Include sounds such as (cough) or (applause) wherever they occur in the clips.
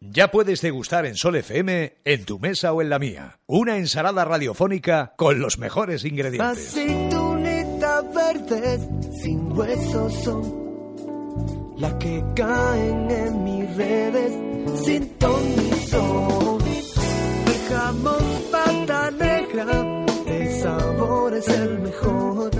Ya puedes degustar en Sol FM, en tu mesa o en la mía, una ensalada radiofónica con los mejores ingredientes. Jamón el sabor es el mejor.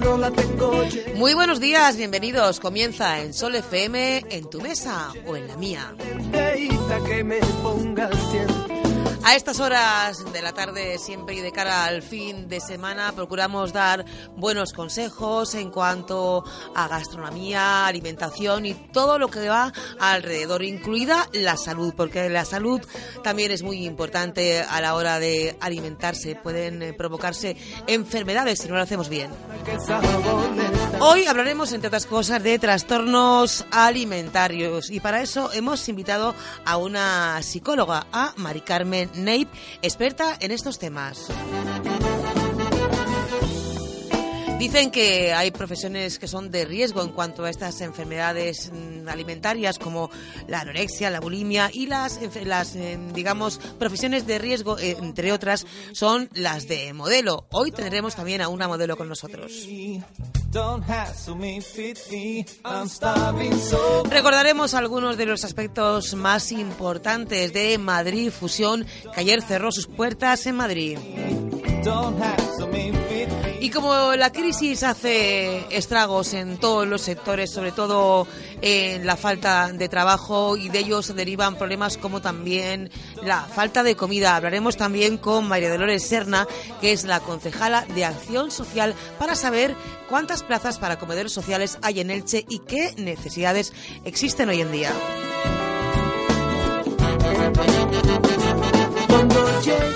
No la tengo llena. Muy buenos días, bienvenidos. Comienza en Sol FM, en tu mesa o en la mía. Que me. A estas horas de la tarde, siempre y de cara al fin de semana, procuramos dar buenos consejos en cuanto a gastronomía, alimentación y todo lo que va alrededor, incluida la salud, porque la salud también es muy importante a la hora de alimentarse. Pueden eh, provocarse enfermedades si no lo hacemos bien. Hoy hablaremos, entre otras cosas, de trastornos alimentarios y para eso hemos invitado a una psicóloga, a Mari Carmen Neip, experta en estos temas. Dicen que hay profesiones que son de riesgo en cuanto a estas enfermedades mm, alimentarias como la anorexia, la bulimia y las, eh, digamos, profesiones de riesgo, eh, entre otras, son las de modelo. Hoy tendremos también a una modelo con nosotros. Recordaremos algunos de los aspectos más importantes de Madrid Fusión, que ayer cerró sus puertas en Madrid. Y como la crisis hace estragos en todos los sectores, sobre todo en la falta de trabajo, y de ello se derivan problemas como también la falta de comida. Hablaremos también con María Dolores Serna, que es la concejala de Acción Social, para saber cuántas plazas para comedores sociales hay en Elche y qué necesidades existen hoy en día.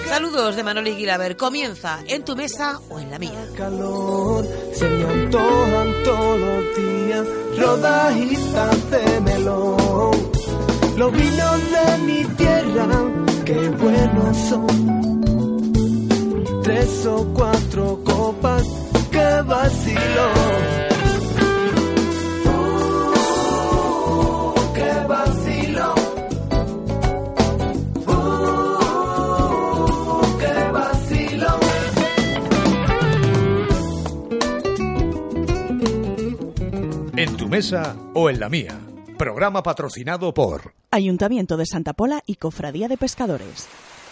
Saludos de Manoli Guilaber. Comienza en tu mesa o en la mía. calor, se me antojan todos los días rodajitas de melón. Los vinos de mi tierra, qué buenos son. Tres o cuatro copas, qué vacilón. En tu mesa o en la mía. Programa patrocinado por Ayuntamiento de Santa Pola y Cofradía de Pescadores.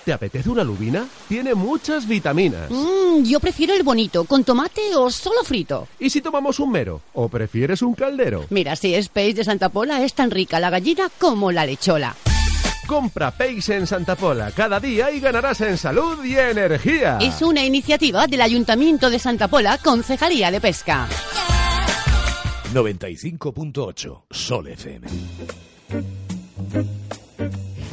¿Te apetece una lubina? Tiene muchas vitaminas. Mm, yo prefiero el bonito, con tomate o solo frito. ¿Y si tomamos un mero? ¿O prefieres un caldero? Mira, si es peix de Santa Pola, es tan rica la gallina como la lechola. Compra Peix en Santa Pola cada día y ganarás en salud y energía. Es una iniciativa del Ayuntamiento de Santa Pola, Concejalía de Pesca. 95.8 Sol FM.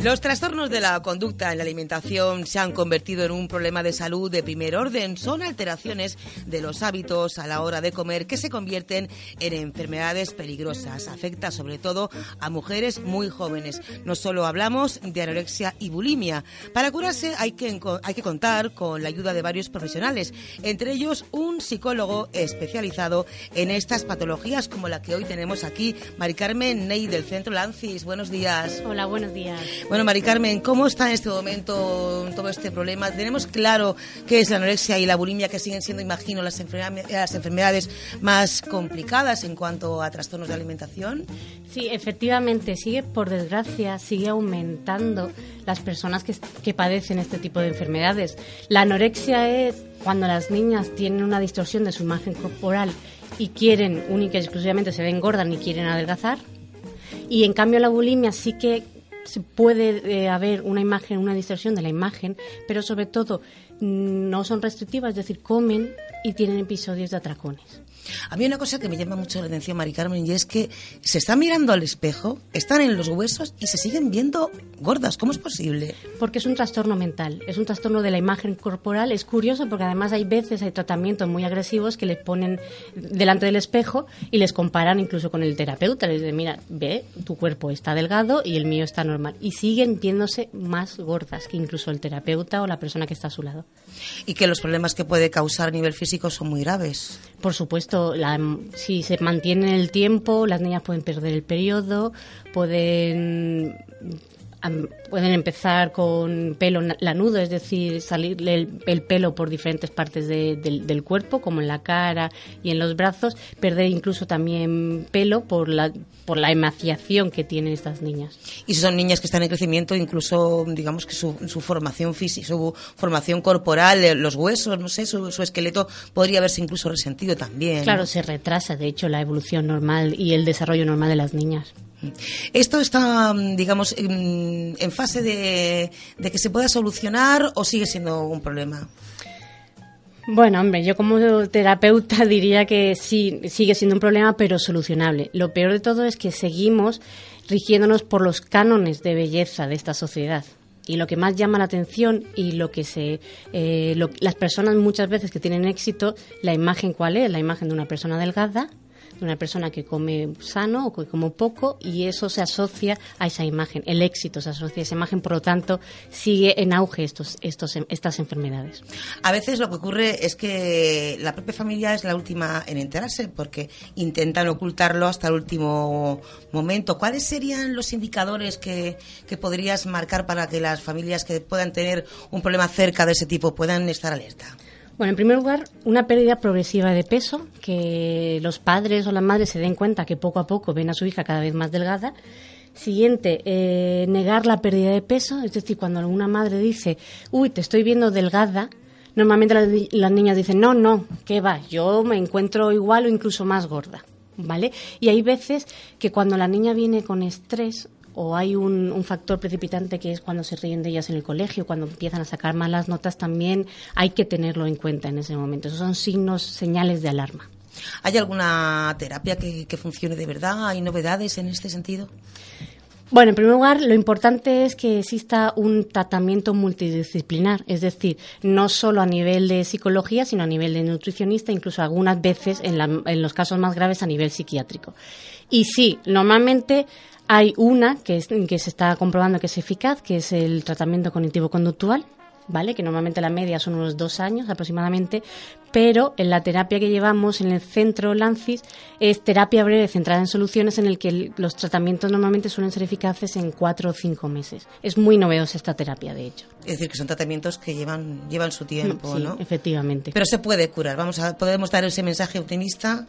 Los trastornos de la conducta en la alimentación se han convertido en un problema de salud de primer orden. Son alteraciones de los hábitos a la hora de comer que se convierten en enfermedades peligrosas. Afecta sobre todo a mujeres muy jóvenes. No solo hablamos de anorexia y bulimia. Para curarse hay que, hay que contar con la ayuda de varios profesionales, entre ellos un psicólogo especializado en estas patologías como la que hoy tenemos aquí, Mari Carmen Ney del Centro Lancis. Buenos días. Hola, buenos días. Bueno, Mari Carmen, ¿cómo está en este momento todo este problema? Tenemos claro qué es la anorexia y la bulimia, que siguen siendo, imagino, las, las enfermedades más complicadas en cuanto a trastornos de alimentación. Sí, efectivamente, sigue, por desgracia, sigue aumentando las personas que, que padecen este tipo de enfermedades. La anorexia es cuando las niñas tienen una distorsión de su imagen corporal y quieren, única y exclusivamente, se ven gordas y quieren adelgazar. Y en cambio la bulimia sí que puede eh, haber una imagen, una distorsión de la imagen, pero sobre todo mm, no son restrictivas, es decir, comen y tienen episodios de atracones. A mí una cosa que me llama mucho la atención, Mari Carmen, y es que se están mirando al espejo, están en los huesos y se siguen viendo gordas. ¿Cómo es posible? Porque es un trastorno mental, es un trastorno de la imagen corporal. Es curioso porque además hay veces, hay tratamientos muy agresivos que les ponen delante del espejo y les comparan incluso con el terapeuta. Les dicen, mira, ve, tu cuerpo está delgado y el mío está normal. Y siguen viéndose más gordas que incluso el terapeuta o la persona que está a su lado. Y que los problemas que puede causar a nivel físico son muy graves. Por supuesto, si se mantiene el tiempo, las niñas pueden perder el periodo, pueden pueden empezar con pelo lanudo, es decir, salirle el, el pelo por diferentes partes de- del, del cuerpo, como en la cara y en los brazos, perder incluso también pelo por la, por la emaciación que tienen estas niñas. Y si son niñas que están en crecimiento, incluso, digamos que su, su formación física, su formación corporal, eh, los huesos, no sé, su, su esqueleto podría verse incluso resentido también. Claro, se retrasa, de hecho, la evolución normal y el desarrollo normal de las niñas. ¿Esto está, mm, digamos, en, en fase de, que se pueda solucionar o sigue siendo un problema? Bueno, hombre, yo como terapeuta (laughs) diría que sí, sigue siendo un problema, pero solucionable. Lo peor de todo es que seguimos rigiéndonos por los cánones de belleza de esta sociedad. Y lo que más llama la atención y lo que se, eh, lo- las personas muchas veces que tienen éxito, la imagen cuál es, la imagen de una persona delgada, una persona que come sano o que come poco y eso se asocia a esa imagen. El éxito se asocia a esa imagen, por lo tanto sigue en auge estos, estos, estas enfermedades. A veces lo que ocurre es que la propia familia es la última en enterarse porque intentan ocultarlo hasta el último momento. ¿Cuáles serían los indicadores que, que podrías marcar para que las familias que puedan tener un problema cerca de ese tipo puedan estar alerta? Bueno, en primer lugar, una pérdida progresiva de peso, que los padres o las madres se den cuenta que poco a poco ven a su hija cada vez más delgada. Siguiente, eh, negar la pérdida de peso, es decir, cuando una madre dice, uy, te estoy viendo delgada, normalmente las, las niñas dicen, no, no, ¿qué va? Yo me encuentro igual o incluso más gorda, ¿vale? Y hay veces que cuando la niña viene con estrés o hay un, un factor precipitante que es cuando se ríen de ellas en el colegio, cuando empiezan a sacar malas notas, también hay que tenerlo en cuenta en ese momento. Esos son signos, señales de alarma. ¿Hay alguna terapia que, que funcione de verdad? ¿Hay novedades en este sentido? Bueno, en primer lugar, lo importante es que exista un tratamiento multidisciplinar, es decir, no solo a nivel de psicología, sino a nivel de nutricionista, incluso algunas veces, en, la- en los casos más graves, a nivel psiquiátrico. Y sí, normalmente hay una que, es- que se está comprobando que es eficaz, que es el tratamiento cognitivo-conductual, ¿vale? Que normalmente la media son unos dos años aproximadamente, pero en la terapia que llevamos en el centro Lancis es terapia breve centrada en soluciones en el que los tratamientos normalmente suelen ser eficaces en cuatro o cinco meses. Es muy novedosa esta terapia, de hecho. Es decir, que son tratamientos que llevan, llevan su tiempo, Sí, ¿no? efectivamente. Pero se puede curar. Vamos a, podemos dar ese mensaje optimista.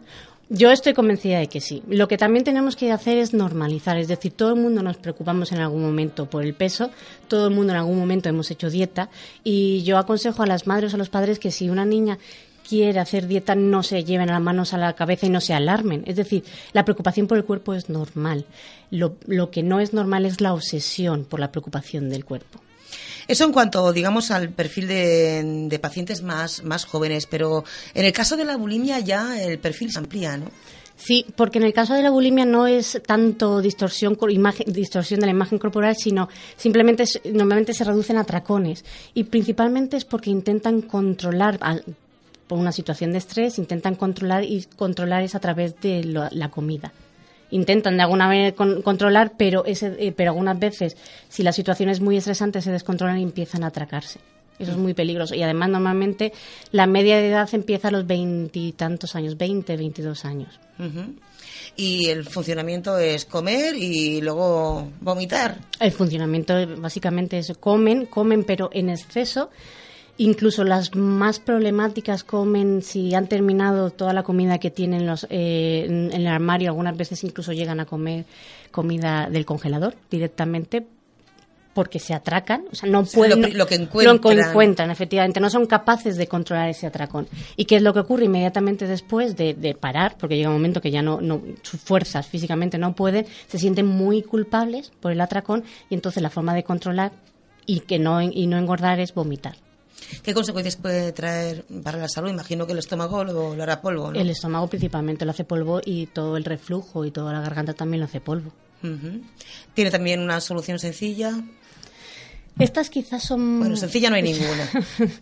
Yo estoy convencida de que sí. Lo que también tenemos que hacer es normalizar, es decir, todo el mundo nos preocupamos en algún momento por el peso, todo el mundo en algún momento hemos hecho dieta y yo aconsejo a las madres o a los padres que si una niña quiere hacer dieta no se lleven las manos a la cabeza y no se alarmen. Es decir, la preocupación por el cuerpo es normal. Lo, lo que no es normal es la obsesión por la preocupación del cuerpo. Eso en cuanto, digamos, al perfil de, pacientes más, más jóvenes, pero en el caso de la bulimia ya el perfil se amplía, ¿no? Sí, porque en el caso de la bulimia no es tanto distorsión, imagen- distorsión de la imagen corporal, sino simplemente normalmente se reducen a atracones. Y principalmente es porque intentan controlar, por una situación de estrés, intentan controlar y controlar es a través de lo- la comida. Intentan de alguna manera con- controlar, pero, ese, eh, pero algunas veces, si la situación es muy estresante, se descontrolan y empiezan a atracarse. Eso es muy peligroso. Y además, normalmente, la media de edad empieza a los veintitantos años, 20, 22 años. Y el funcionamiento es comer y luego vomitar. El funcionamiento básicamente es comen, comen pero en exceso. Incluso las más problemáticas comen si han terminado toda la comida que tienen los, eh, en, el armario. Algunas veces incluso llegan a comer comida del congelador directamente porque se atracan, o sea, no pueden lo que encuentran. lo encuentran, efectivamente, no son capaces de controlar ese atracón. ¿Y qué es lo que ocurre inmediatamente después de, de parar? Porque llega un momento que ya no, no, sus fuerzas físicamente no pueden, se sienten muy culpables por el atracón y entonces la forma de controlar y que no y no engordar es vomitar. ¿Qué consecuencias puede traer para la salud? Imagino que el estómago lo, lo hará polvo, ¿no? El estómago principalmente lo hace polvo y todo el reflujo y toda la garganta también lo hace polvo. ¿Tiene también una solución sencilla? Estas quizás son... Bueno, sencilla no hay ninguna.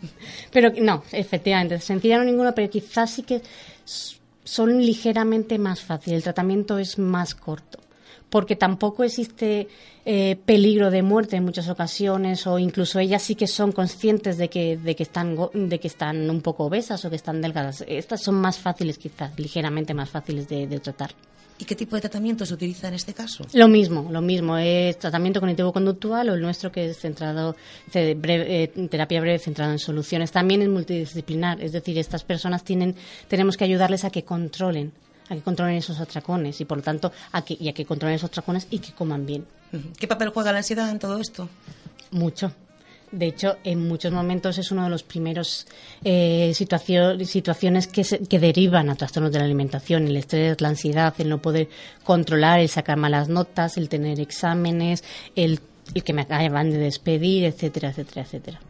(laughs) pero no, efectivamente, sencilla no hay ninguna, pero quizás sí que son ligeramente más fáciles. El tratamiento es más corto. Porque tampoco existe eh, peligro de muerte en muchas ocasiones, o incluso ellas sí que son conscientes de que, de que están de que están un poco obesas o que están delgadas. Estas son más fáciles, quizás, ligeramente más fáciles de, de tratar. ¿Y qué tipo de tratamiento se utiliza en este caso? Lo mismo, lo mismo. Es tratamiento cognitivo-conductual o el nuestro que es centrado, ce- breve- eh, terapia breve centrada en soluciones. También es multidisciplinar, es decir, estas personas tienen, tenemos que ayudarles a que controlen, a que controlen esos atracones y por lo tanto a que, y a que controlen esos atracones y que coman bien. ¿Qué papel juega la ansiedad en todo esto? Mucho. De hecho, en muchos momentos es uno de los primeros eh, situacio- situaciones que, se- que derivan a trastornos de la alimentación. El estrés, la ansiedad, el no poder controlar, el sacar malas notas, el tener exámenes, el, el que me acaban de despedir, etcétera, etcétera, etcétera.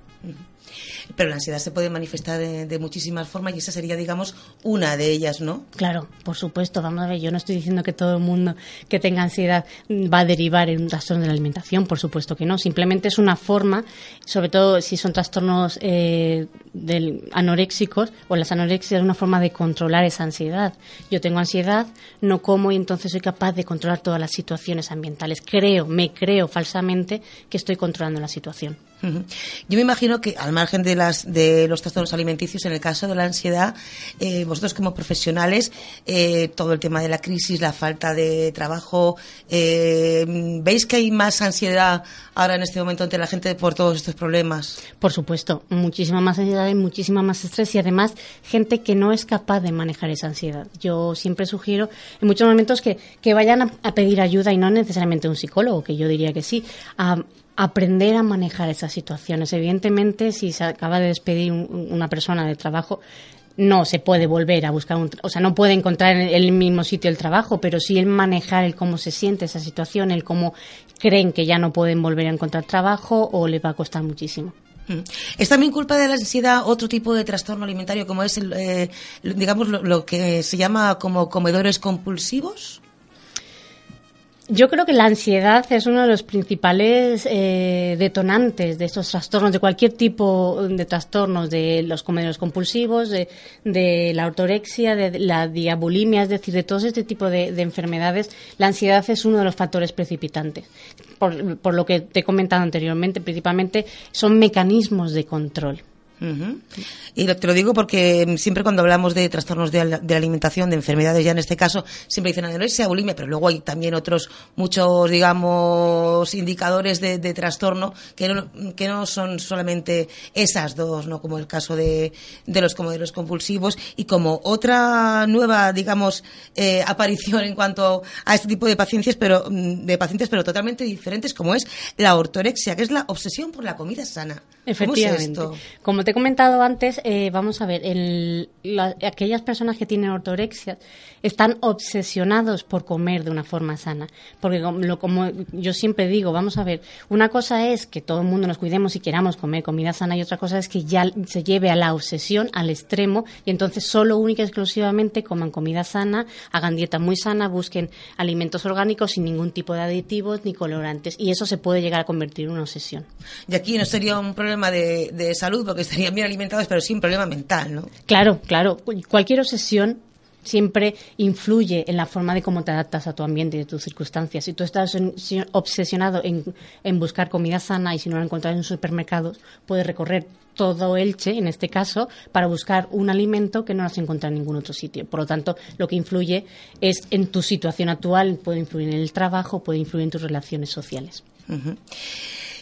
Pero la ansiedad se puede manifestar de, de muchísimas formas y esa sería, digamos, una de ellas, ¿no? Claro, por supuesto. Vamos a ver, yo no estoy diciendo que todo el mundo que tenga ansiedad va a derivar en un trastorno de la alimentación, por supuesto que no. Simplemente es una forma, sobre todo si son trastornos eh, del- anoréxicos o las anorexias, es una forma de controlar esa ansiedad. Yo tengo ansiedad, no como y entonces soy capaz de controlar todas las situaciones ambientales. Creo, me creo falsamente que estoy controlando la situación. Yo me imagino que, al margen de, las, de los trastornos alimenticios, en el caso de la ansiedad, eh, vosotros como profesionales, eh, todo el tema de la crisis, la falta de trabajo, eh, ¿veis que hay más ansiedad ahora en este momento entre la gente por todos estos problemas? Por supuesto, muchísima más ansiedad y muchísima más estrés y además gente que no es capaz de manejar esa ansiedad. Yo siempre sugiero en muchos momentos que, vayan a, pedir ayuda y no necesariamente un psicólogo, que yo diría que sí, aprender a manejar esas situaciones. Evidentemente, si se acaba de despedir un- una persona de trabajo, no se puede volver a buscar un, o sea, no puede encontrar en el mismo sitio el trabajo, pero sí el manejar el cómo se siente esa situación, el cómo creen que ya no pueden volver a encontrar trabajo o le va a costar muchísimo. Mm. ¿Es también culpa de la ansiedad otro tipo de trastorno alimentario como es, el, eh, digamos, lo que se llama como comedores compulsivos? Yo creo que la ansiedad es uno de los principales eh, detonantes de estos trastornos, de cualquier tipo de trastornos, de los comedores compulsivos, de, la ortorexia, de la diabulimia, es decir, de todo este tipo de, de enfermedades. La ansiedad es uno de los factores precipitantes. Por, por lo que te he comentado anteriormente, principalmente son mecanismos de control. Y te lo digo porque siempre cuando hablamos de trastornos de, de alimentación, de enfermedades, ya en este caso, siempre dicen anorexia, bulimia, pero luego hay también otros, muchos, digamos, indicadores de, de trastorno que no, que no son solamente esas dos, ¿no? Como el caso de, de los comederos compulsivos y como otra nueva, digamos, eh, aparición en cuanto a este tipo de pacientes, pero, mm, de pacientes, pero totalmente diferentes, como es la ortorexia, que es la obsesión por la comida sana. ¿Cómo es Efectivamente. esto? Como te he comentado antes, eh, vamos a ver, el- la- aquellas personas que tienen ortorexia están obsesionados por comer de una forma sana. Porque como, lo- como yo siempre digo, vamos a ver, una cosa es que todo el mundo nos cuidemos y queramos comer comida sana y otra cosa es que ya se lleve a la obsesión, al extremo, y entonces solo única y exclusivamente coman comida sana, hagan dieta muy sana, busquen alimentos orgánicos sin ningún tipo de aditivos ni colorantes. Y eso se puede llegar a convertir en una obsesión. Y aquí no sería un problema de, de salud porque estarían bien alimentados, pero sí un problema mental, ¿no? Claro, claro. Cualquier obsesión siempre influye en la forma de cómo te adaptas a tu ambiente y a tus circunstancias. Si tú estás en- obsesionado en, en buscar comida sana y si no la encuentras en supermercados, puedes recorrer todo Elche, en este caso, para buscar un alimento que no vas a encontrar en ningún otro sitio. Por lo tanto, lo que influye es en tu situación actual, puede influir en el trabajo, puede influir en tus relaciones sociales.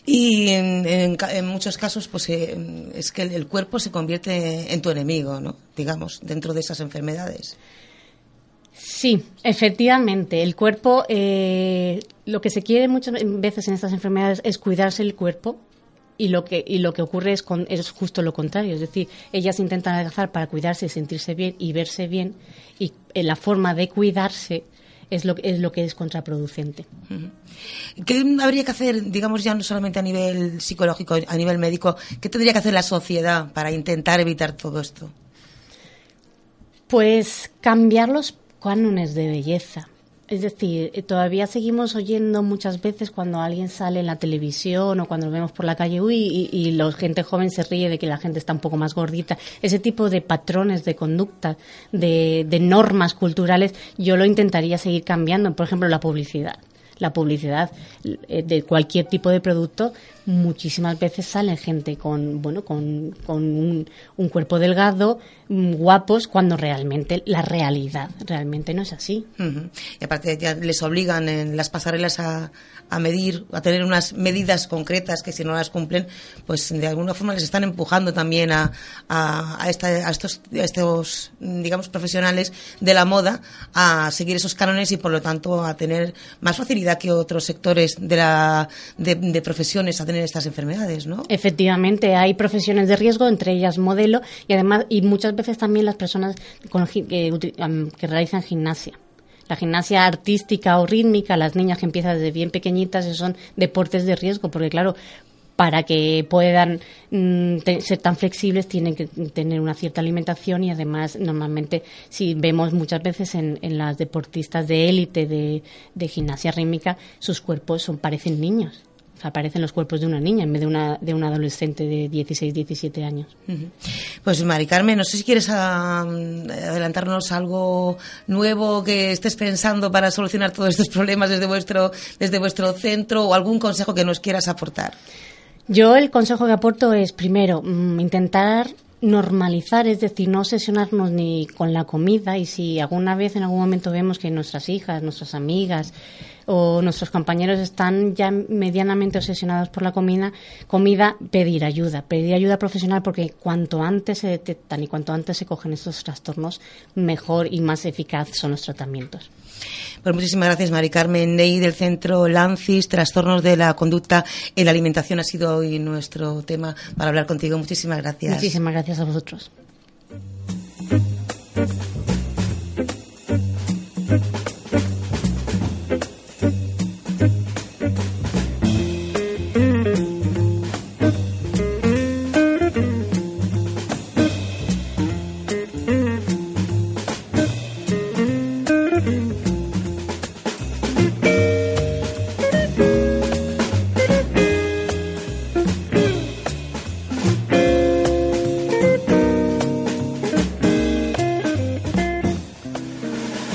Y en, en en muchos casos, pues eh, es que el, el cuerpo se convierte en tu enemigo, ¿no? Digamos, dentro de esas enfermedades. Sí, efectivamente. El cuerpo, eh, lo que se quiere muchas veces en estas enfermedades es cuidarse el cuerpo y lo que y lo que ocurre es, con, es justo lo contrario. Es decir, ellas intentan adelgazar para cuidarse sentirse bien y verse bien y eh, la forma de cuidarse es lo, es lo que es contraproducente. ¿Qué habría que hacer, digamos, ya no solamente a nivel psicológico, a nivel médico, qué tendría que hacer la sociedad para intentar evitar todo esto? Pues cambiar los cánones de belleza. Es decir, eh, todavía seguimos oyendo muchas veces cuando alguien sale en la televisión o cuando lo vemos por la calle, uy, y, la gente joven se ríe de que la gente está un poco más gordita. Ese tipo de patrones de conducta, de normas culturales, yo lo intentaría seguir cambiando. Por ejemplo, la publicidad la publicidad eh, de cualquier tipo de producto muchísimas veces sale gente con bueno con, con un, un, cuerpo delgado mm, guapos cuando realmente la realidad realmente no es así. Y aparte ya les obligan en las pasarelas a, a, medir a tener unas medidas concretas que si no las cumplen pues de alguna forma les están empujando también a, a, esta, estos, digamos profesionales de la moda a seguir esos cánones y por lo tanto a tener más facilidad que otros sectores de la de, profesiones a tener estas enfermedades, ¿no? Efectivamente, hay profesiones de riesgo, entre ellas modelo, y además, y muchas veces también las personas con, que, que realizan gimnasia la gimnasia artística o rítmica, las niñas que empiezan desde bien pequeñitas, son deportes de riesgo, porque claro, para que puedan mm, ser tan flexibles tienen que tener una cierta alimentación y además normalmente si vemos muchas veces en, las deportistas de élite de, de, gimnasia rítmica sus cuerpos son parecen niños o sea, parecen los cuerpos de una niña en vez de una, de una adolescente de 16, 17 años. Pues Mari Carmen, no sé si quieres a, adelantarnos algo nuevo que estés pensando para solucionar todos estos problemas desde vuestro, desde vuestro centro o algún consejo que nos quieras aportar. Yo el consejo que aporto es, primero, mm, intentar normalizar, es decir, no obsesionarnos ni con la comida y si alguna vez en algún momento vemos que nuestras hijas, nuestras amigas o nuestros compañeros están ya medianamente obsesionados por la comida, comida, pedir ayuda, pedir ayuda profesional porque cuanto antes se detectan y cuanto antes se cogen estos trastornos, mejor y más eficaz son los tratamientos. Pues muchísimas gracias, Mari Carmen Ney, del Centro Lancis, Trastornos de la Conducta en la Alimentación ha sido hoy nuestro tema para hablar contigo. Muchísimas gracias. Muchísimas gracias a vosotros.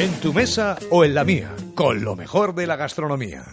Tu mesa o en la mía, con lo mejor de la gastronomía.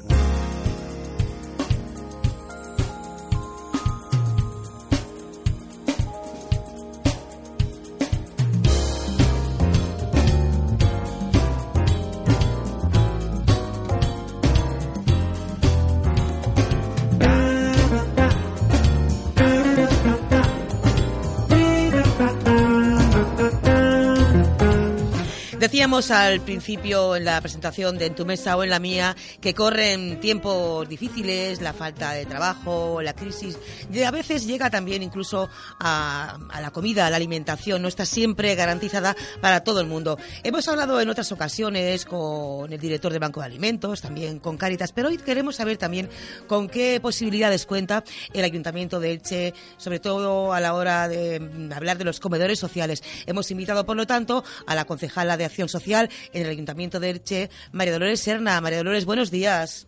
Decíamos al principio en la presentación de En tu mesa o en la mía que corren tiempos difíciles, la falta de trabajo, la crisis, y a veces llega también incluso a, a, la comida, a la alimentación, no está siempre garantizada para todo el mundo. Hemos hablado en otras ocasiones con el director del Banco de Alimentos, también con Cáritas, pero hoy queremos saber también con qué posibilidades cuenta el Ayuntamiento de Elche, sobre todo a la hora de hablar de los comedores sociales. Hemos invitado, por lo tanto, a la concejala de Acción Social en el Ayuntamiento de Elche, María Dolores Serna. María Dolores, buenos días.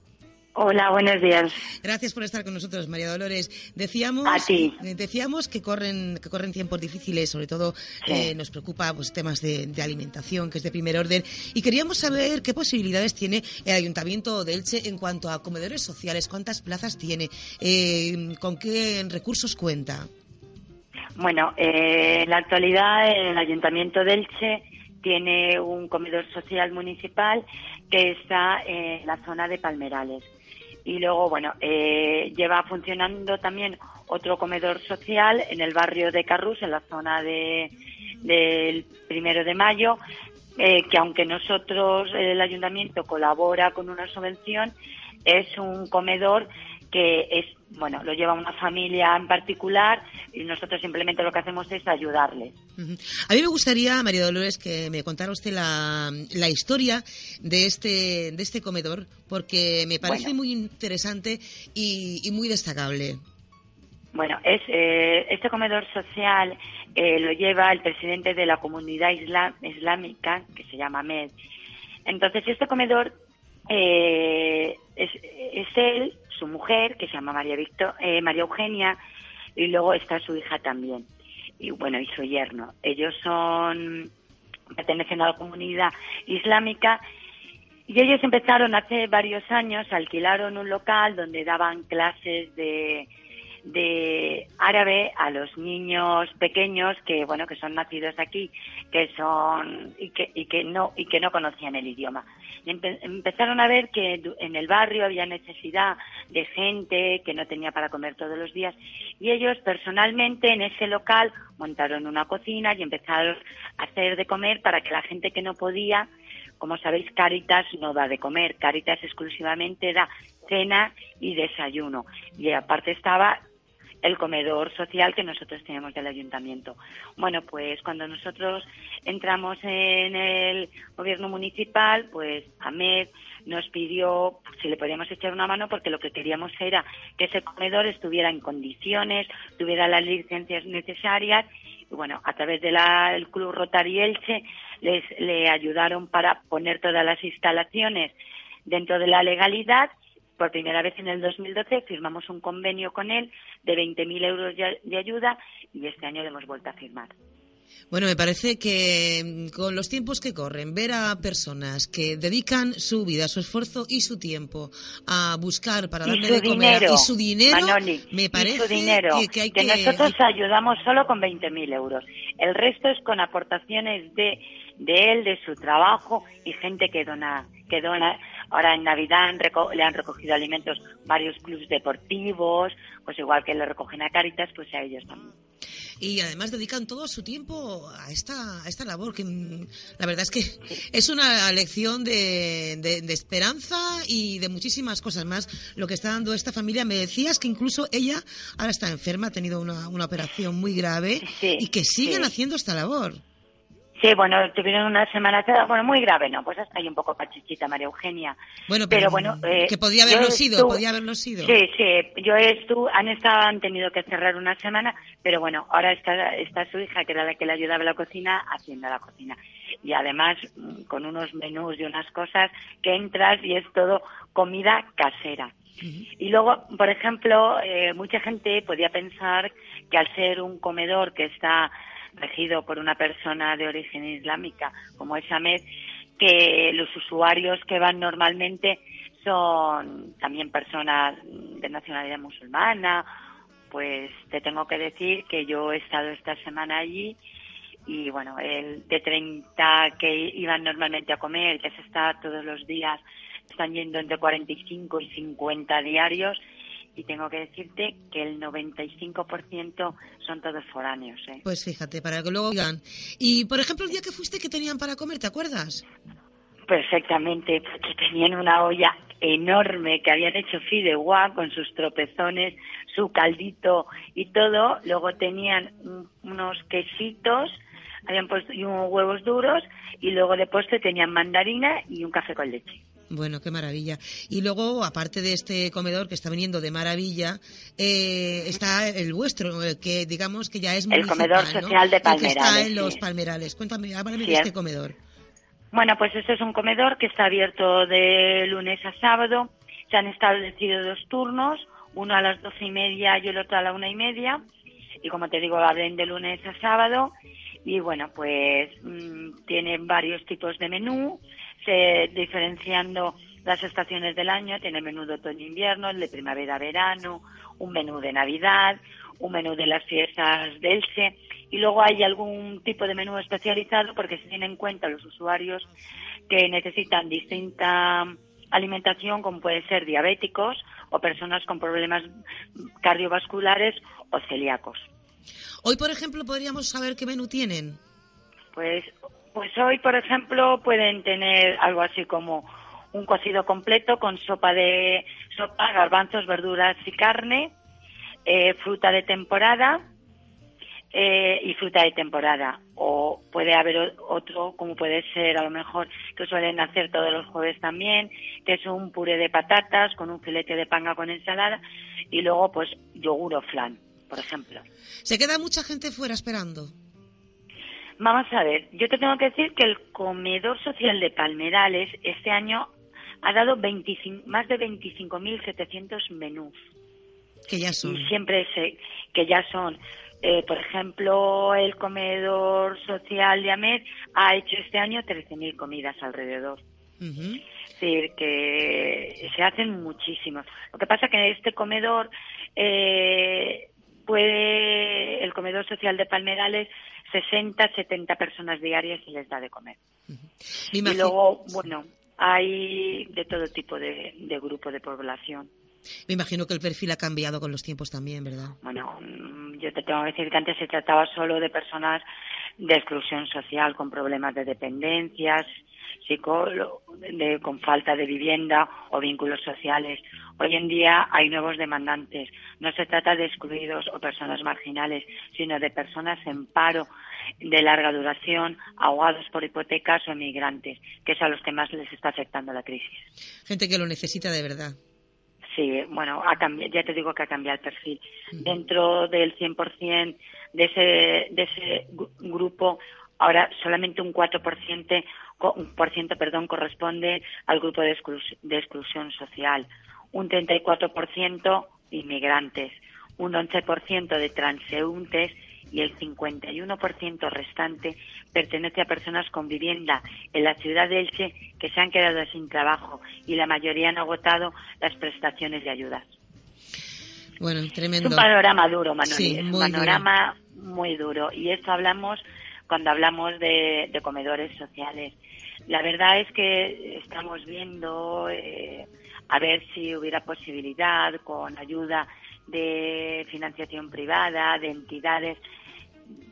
Hola, buenos días. Gracias por estar con nosotros, María Dolores. Decíamos, A ti. decíamos que corren que corren tiempos difíciles, sobre todo Sí. eh, nos preocupa pues temas de, de alimentación, que es de primer orden, y queríamos saber qué posibilidades tiene el Ayuntamiento de Elche en cuanto a comedores sociales, cuántas plazas tiene, eh, con qué recursos cuenta. Bueno, eh, en la actualidad el Ayuntamiento de Elche tiene un comedor social municipal que está en la zona de Palmerales. Y luego, bueno, eh, lleva funcionando también otro comedor social en el barrio de Carrús, en la zona de, del primero de mayo, eh, que aunque nosotros, el ayuntamiento, colabora con una subvención, es un comedor que es, bueno, lo lleva una familia en particular y nosotros simplemente lo que hacemos es ayudarles. Ujú. A mí me gustaría, María Dolores, que me contara usted la, la historia de este, de este comedor, porque me parece Bueno. muy interesante y, y muy destacable. Bueno, es, eh, este comedor social eh, lo lleva el presidente de la comunidad isla- islámica, que se llama MED. Entonces, este comedor eh, es, es él, su mujer, que se llama María, Victor, eh, María Eugenia, y luego está su hija también. Y bueno, y su yerno. Ellos son, pertenecen a la comunidad islámica y ellos empezaron hace varios años, alquilaron un local donde daban clases de, de árabe a los niños pequeños que bueno que son nacidos aquí que son y que, y que no y que no conocían el idioma empezaron a ver que en el barrio había necesidad de gente que no tenía para comer todos los días y ellos personalmente en ese local montaron una cocina y empezaron a hacer de comer para que la gente que no podía como sabéis, Caritas no da de comer, Caritas exclusivamente da cena y desayuno. Y aparte estaba el comedor social que nosotros tenemos del ayuntamiento. Bueno, pues cuando nosotros entramos en el gobierno municipal, pues Ahmed nos pidió si le podíamos echar una mano porque lo que queríamos era que ese comedor estuviera en condiciones, tuviera las licencias necesarias y bueno, a través del Club Rotary Elche les le ayudaron para poner todas las instalaciones dentro de la legalidad. Por primera vez en el 2012 firmamos un convenio con él de 20.000 euros de ayuda y este año lo hemos vuelto a firmar. Bueno, me parece que mm, con los tiempos que corren, ver a personas que dedican su vida, su esfuerzo y su tiempo a buscar para darle de comer dinero, y su dinero, Manoli, me parece su dinero, que, que hay que... nosotros ayudamos solo con 20.000 euros. El resto es con aportaciones de, de él, de su trabajo y gente que dona, que dona. Ahora en Navidad han reco- le han recogido alimentos varios clubes deportivos, pues igual que le recogen a Caritas, pues a ellos también. Y además dedican todo su tiempo a esta, a esta labor, que mm, la verdad es que es una lección de, de- de esperanza y de muchísimas cosas más lo que está dando esta familia. Me decías que incluso ella ahora está enferma, ha tenido una, una operación muy grave Sí, y que siguen sí. haciendo esta labor. Sí, bueno, tuvieron una semana, bueno, muy grave, ¿no? Pues hasta ahí un poco pachichita María Eugenia. Bueno, pero, pero, bueno, eh, que podía haberlo sido, estuve- podía haberlo sido. Sí, sí, yo estuve, han estado, han tenido que cerrar una semana, pero bueno, ahora está, está su hija, que era la que le ayudaba en la cocina, haciendo la cocina. Y además, mm, con unos menús y unas cosas que entras y es todo comida casera. Y luego, por ejemplo, eh, mucha gente podía pensar que al ser un comedor que está regido por una persona de origen islámica como es Ahmed, que los usuarios que van normalmente son también personas de nacionalidad musulmana, pues te tengo que decir que yo he estado esta semana allí y bueno, el de 30 que iban normalmente a comer, ya se está todos los días, están yendo entre 45 y 50 diarios y tengo que decirte que el 95% son todos foráneos. ¿eh? Pues fíjate, para que luego digan. Y, por ejemplo, el día que fuiste, ¿qué tenían para comer? ¿Te acuerdas? Perfectamente, porque tenían una olla enorme que habían hecho fideuá con sus tropezones, su caldito y todo. Luego tenían un- unos quesitos, habían puesto y unos huevos duros y luego de postre tenían mandarina y un café con leche. Bueno, qué maravilla. Y luego, aparte de este comedor que está viniendo de maravilla, eh, está el vuestro, el que digamos que ya es El comedor ¿no? social de que está Palmerales, en los. Palmerales. Cuéntame, háblame Sí, de este es- comedor. Bueno, pues este es un comedor que está abierto de lunes a sábado. Se han establecido dos turnos, uno a las doce y media y el otro a la una y media. Y como te digo, abren de lunes a sábado. Y bueno, pues mm, tienen varios tipos de menú, se diferenciando las estaciones del año. Tiene menú de otoño-invierno, el de primavera-verano, un menú de Navidad, un menú de las fiestas de Elche y luego hay algún tipo de menú especializado porque se tienen en cuenta los usuarios que necesitan distinta alimentación como puede ser diabéticos o personas con problemas cardiovasculares o celíacos. Hoy, por ejemplo, podríamos saber qué menú tienen. Pues, pues hoy, por ejemplo, pueden tener algo así como un cocido completo con sopa de sopa, garbanzos, verduras y carne, eh, fruta de temporada eh, y fruta de temporada. O puede haber otro, como puede ser a lo mejor, que suelen hacer todos los jueves también, que es un puré de patatas con un filete de panga con ensalada y luego pues yogur o flan, por ejemplo. ¿Se queda mucha gente fuera esperando? Vamos a ver, yo te tengo que decir que el comedor social de Palmerales este año ha dado 25 más de 25.700 menús. Que ya son. Y siempre se, que ya son, eh, por ejemplo, el comedor social de Amed ha hecho este año 13.000 comidas alrededor. Ujú. Es decir, que se hacen muchísimos. Lo que pasa que este comedor eh, puede, el comedor social de Palmerales, 60, 70 personas diarias se les da de comer. Me Y imagino- luego, bueno, hay de todo tipo de, de grupo de población. Me imagino que el perfil ha cambiado con los tiempos también, ¿verdad? Bueno, mm, yo te tengo que decir que antes se trataba solo de personas de exclusión social con problemas de dependencias, de, con falta de vivienda o vínculos sociales. Hoy en día hay nuevos demandantes. No se trata de excluidos o personas marginales, sino de personas en paro de larga duración, ahogados por hipotecas o emigrantes, que es a los que más les está afectando la crisis. Gente que lo necesita de verdad. Sí, bueno, ha cambiado, ya te digo que ha cambiado el perfil. Dentro del 100% de ese, de ese gru- grupo, ahora solamente un 4% co- un por ciento, perdón, corresponde al grupo de, exclus- de exclusión social, un 34% inmigrantes, un 11% de transeúntes y el 51% restante pertenece a personas con vivienda. En la ciudad de Elche que se han quedado sin trabajo y la mayoría han agotado las prestaciones de ayudas. Bueno, Es un panorama duro, Manoli, Sí, es un panorama muy duro. Y esto hablamos cuando hablamos de, de comedores sociales. La verdad es que estamos viendo eh, a ver si hubiera posibilidad con ayuda de financiación privada, de entidades,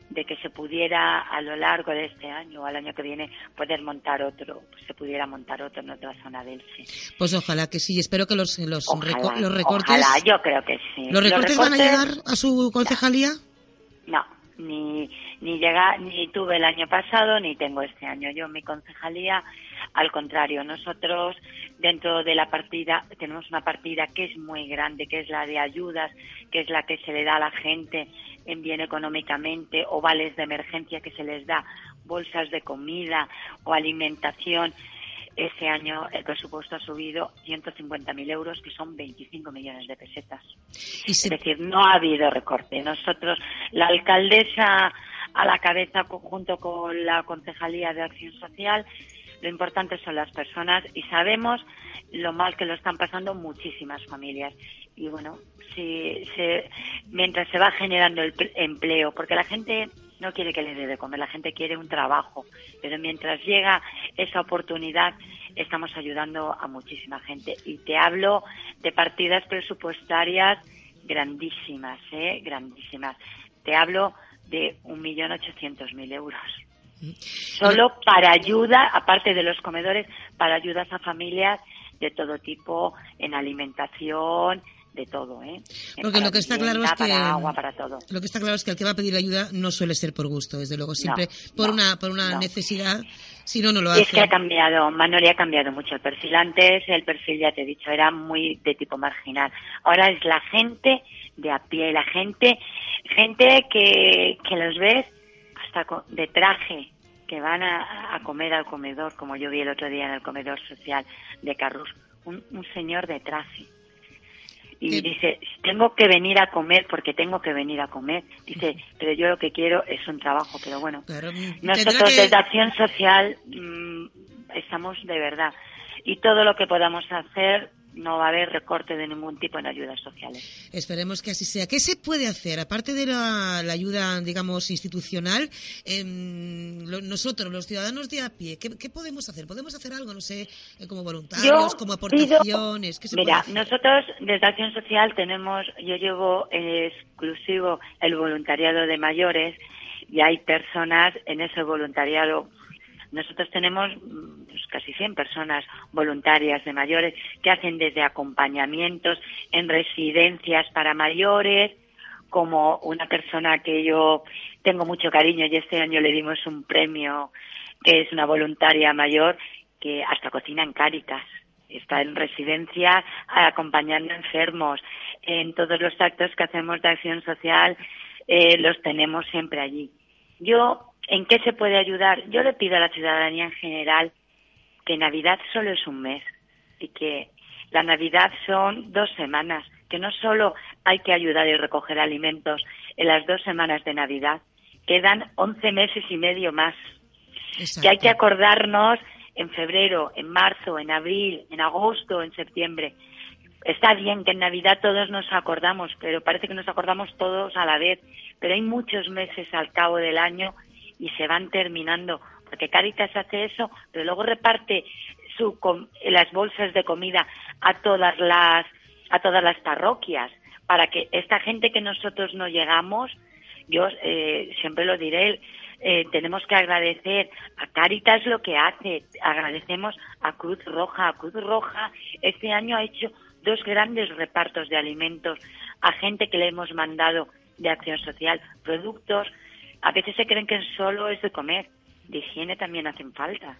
de que se pudiera a lo largo de este año o al año que viene poder montar otro, se pudiera montar otro en otra zona del Elche. Pues ojalá que sí. Espero que los, los, Ojalá, reco- los recortes. ojalá, yo creo que sí. ¿Los recortes van a llegar recortes- a su concejalía? No, ni, ni llega, ni tuve el año pasado ni tengo este año. Yo mi concejalía, al contrario, nosotros dentro de la partida tenemos una partida que es muy grande, que es la de ayudas, que es la que se le da a la gente en bien económicamente o vales de emergencia que se les da, bolsas de comida o alimentación. Este año el presupuesto ha subido 150.000 euros, que son 25 millones de pesetas. Y Es decir, no ha habido recorte. Nosotros, la alcaldesa a la cabeza junto con la Concejalía de Acción Social, lo importante son las personas y sabemos lo mal que lo están pasando muchísimas familias. Y bueno, si se, mientras se va generando el pl- empleo, porque la gente no quiere que le dé de comer, la gente quiere un trabajo, pero mientras llega esa oportunidad, estamos ayudando a muchísima gente. Y te hablo de partidas presupuestarias grandísimas, ¿eh? Grandísimas. Te hablo de 1.800.000 euros. Solo para ayuda, aparte de los comedores, para ayudas a familias de todo tipo, en alimentación, de todo, ¿eh? Porque lo que está claro es que Para agua, para todo. lo que está claro es que el que va a pedir ayuda no suele ser por gusto, desde luego, siempre por no, una por una no. necesidad, si no no lo Y hace. es que ha cambiado, Manoli ha cambiado mucho el perfil. Antes el perfil, ya te he dicho, era muy de tipo marginal. Ahora es la gente de a pie, la gente, gente que, que los ves hasta de traje, que van a, a comer al comedor, como yo vi el otro día en el comedor social de Carrus. Un, un señor de traje. Y ¿Qué? dice, tengo que venir a comer porque tengo que venir a comer. Dice, pero yo lo que quiero es un trabajo, pero bueno. Claro, tendrá Nosotros que- desde Acción Social mm, estamos de verdad. Y todo lo que podamos hacer, no va a haber recorte de ningún tipo en ayudas sociales. Esperemos que así sea. ¿Qué se puede hacer, aparte de la, la ayuda, digamos, institucional? em, lo- nosotros, los ciudadanos de a pie, ¿qué, qué podemos hacer? ¿Podemos hacer algo, no sé, eh, como voluntarios, como pido- aportaciones? ¿Qué se Mira, puede hacer? nosotros desde Acción Social tenemos, yo llevo exclusivo el voluntariado de mayores y hay personas en ese voluntariado. Nosotros tenemos mm, pues, casi 100 personas voluntarias de mayores que hacen desde acompañamientos en residencias para mayores, como una persona que yo tengo mucho cariño y este año le dimos un premio que es una voluntaria mayor que hasta cocina en Cáritas. Está en residencia acompañando enfermos. En todos los actos que hacemos de acción social eh, los tenemos siempre allí. Yo, ¿en qué se puede ayudar? Yo le pido a la ciudadanía en general que Navidad solo es un mes y que la Navidad son dos semanas, que no solo hay que ayudar y recoger alimentos en las dos semanas de Navidad, quedan once meses y medio más. Que hay que acordarnos en febrero, en marzo, en abril, en agosto, en septiembre. Está bien que en Navidad todos nos acordamos, pero parece que nos acordamos todos a la vez. Pero hay muchos meses al cabo del año y se van terminando, porque Caritas hace eso, pero luego reparte su, las bolsas de comida a todas las a todas las parroquias para que esta gente que nosotros no llegamos, yo eh, siempre lo diré, eh, tenemos que agradecer a Caritas lo que hace, agradecemos a Cruz Roja, a Cruz Roja este año ha hecho dos grandes repartos de alimentos a gente que le hemos mandado de acción social, productos, a veces se creen que solo es de comer, de higiene también hacen falta.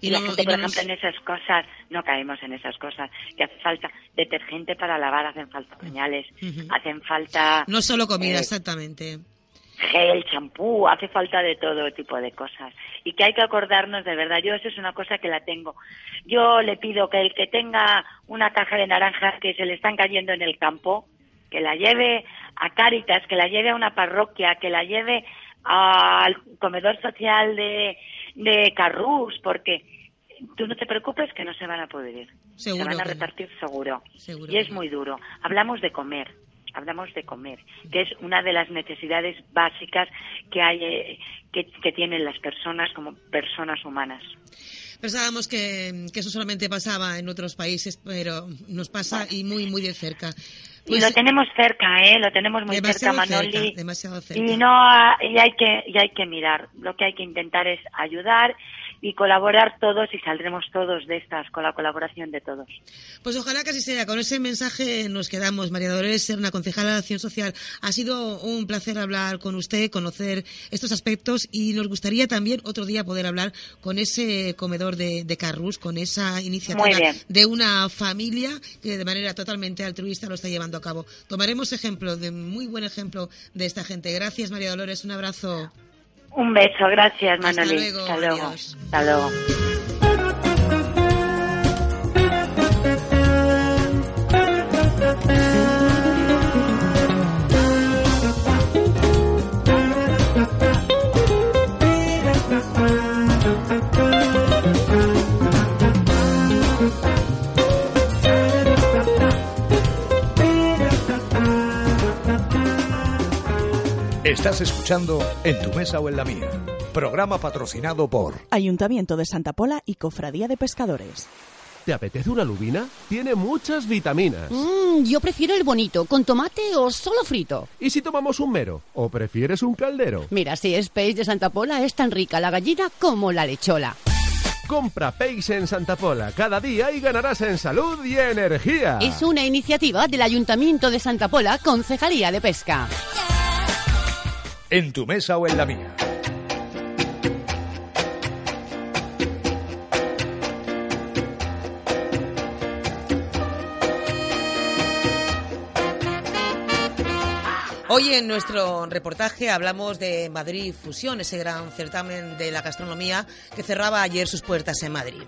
Y, la gente, por ejemplo, en esas cosas, no caemos en esas cosas, que hace falta detergente para lavar, hacen falta pañales, hacen falta... No solo comida, eh, exactamente. Gel, champú, hace falta de todo tipo de cosas. Y que hay que acordarnos de verdad, yo eso es una cosa que la tengo. Yo le pido que el que tenga una caja de naranjas que se le están cayendo en el campo, que la lleve a Cáritas, que la lleve a una parroquia, que la lleve al comedor social de, de Carrús, porque tú no te preocupes que no se van a poder ir. se van a repartir seguro. Y es muy duro. Hablamos de comer, hablamos de comer, que es una de las necesidades básicas que hay, eh, que, tienen las personas como personas humanas. Pensábamos que, eso solamente pasaba en otros países, pero nos pasa y muy, muy de cerca. y lo pues tenemos cerca, ¿eh? Lo tenemos muy cerca, Manoli. demasiado cerca. Y no, y hay que, y hay que mirar. Lo que hay que intentar es ayudar y colaborar todos y saldremos todos de estas con la colaboración de todos. Pues ojalá que así sea. Con ese mensaje nos quedamos. María Dolores una concejala de Acción Social. Ha sido un placer hablar con usted, conocer estos aspectos y nos gustaría también otro día poder hablar con ese comedor de, de Carrus, con esa iniciativa de una familia que de manera totalmente altruista lo está llevando a cabo. Tomaremos ejemplo, de muy buen ejemplo de esta gente. Gracias, María Dolores. Un abrazo. Un beso, gracias Manoli. Hasta luego. Hasta luego. Estás escuchando En tu mesa o en la mía. Programa patrocinado por Ayuntamiento de Santa Pola y Cofradía de Pescadores. ¿Te apetece una lubina? Tiene muchas vitaminas. Mmm, yo prefiero el bonito, con tomate o solo frito. ¿Y si tomamos un mero? ¿O prefieres un caldero? Mira, si es peix de Santa Pola, es tan rica la gallina como la lechola. Compra peix en Santa Pola cada día y ganarás en salud y energía. Es una iniciativa del Ayuntamiento de Santa Pola, Concejalía de Pesca en tu mesa o en la mía. Hoy en nuestro reportaje hablamos de Madrid Fusión, ese gran certamen de la gastronomía que cerraba ayer sus puertas en Madrid.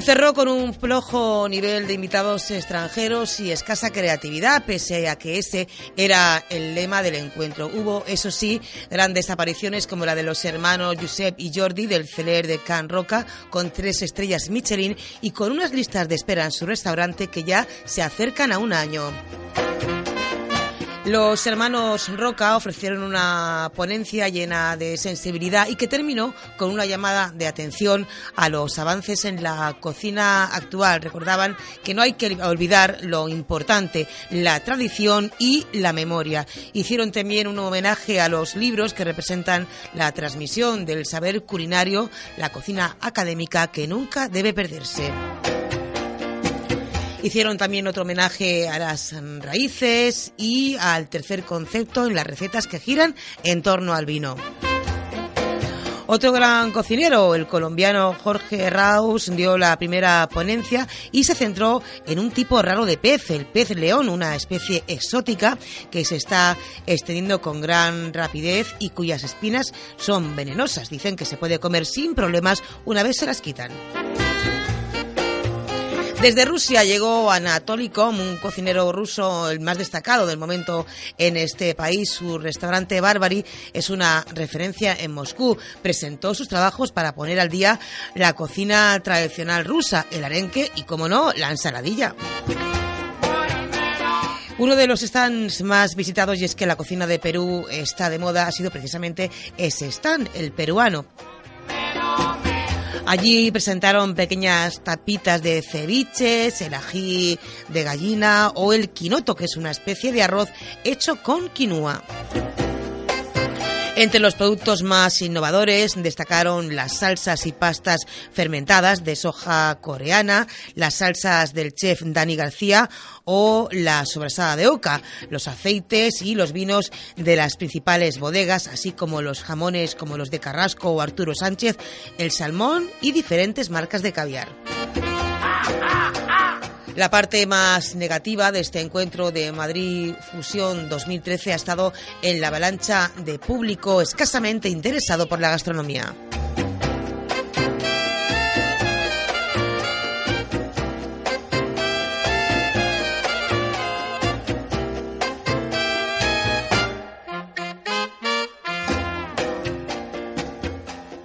Y cerró con un flojo nivel de invitados extranjeros y escasa creatividad, pese a que ese era el lema del encuentro. Hubo, eso sí, grandes apariciones como la de los hermanos Josep y Jordi del Celer de Can Roca, con tres estrellas Michelin y con unas listas de espera en su restaurante que ya se acercan a un año. Los hermanos Roca ofrecieron una ponencia llena de sensibilidad y que terminó con una llamada de atención a los avances en la cocina actual. Recordaban que no hay que olvidar lo importante, la tradición y la memoria. Hicieron también un homenaje a los libros que representan la transmisión del saber culinario, la cocina académica que nunca debe perderse. Hicieron también otro homenaje a las raíces y al tercer concepto en las recetas que giran en torno al vino. Otro gran cocinero, el colombiano Jorge Raus, dio la primera ponencia y se centró en un tipo raro de pez, el pez león, una especie exótica que se está extendiendo con gran rapidez y cuyas espinas son venenosas. Dicen que se puede comer sin problemas una vez se las quitan. Desde Rusia llegó Anatoly Kom, un cocinero ruso el más destacado del momento en este país. Su restaurante Barbary es una referencia en Moscú. Presentó sus trabajos para poner al día la cocina tradicional rusa, el arenque y, como no, la ensaladilla. Uno de los stands más visitados, y es que la cocina de Perú está de moda, ha sido precisamente ese stand, el peruano. Allí presentaron pequeñas tapitas de ceviches, el ají de gallina o el quinoto, que es una especie de arroz hecho con quinoa. Entre los productos más innovadores destacaron las salsas y pastas fermentadas de soja coreana, las salsas del chef Dani García o la sobrasada de oca, los aceites y los vinos de las principales bodegas, así como los jamones como los de Carrasco o Arturo Sánchez, el salmón y diferentes marcas de caviar. La parte más negativa de este encuentro de Madrid Fusión 2013 ha estado en la avalancha de público escasamente interesado por la gastronomía.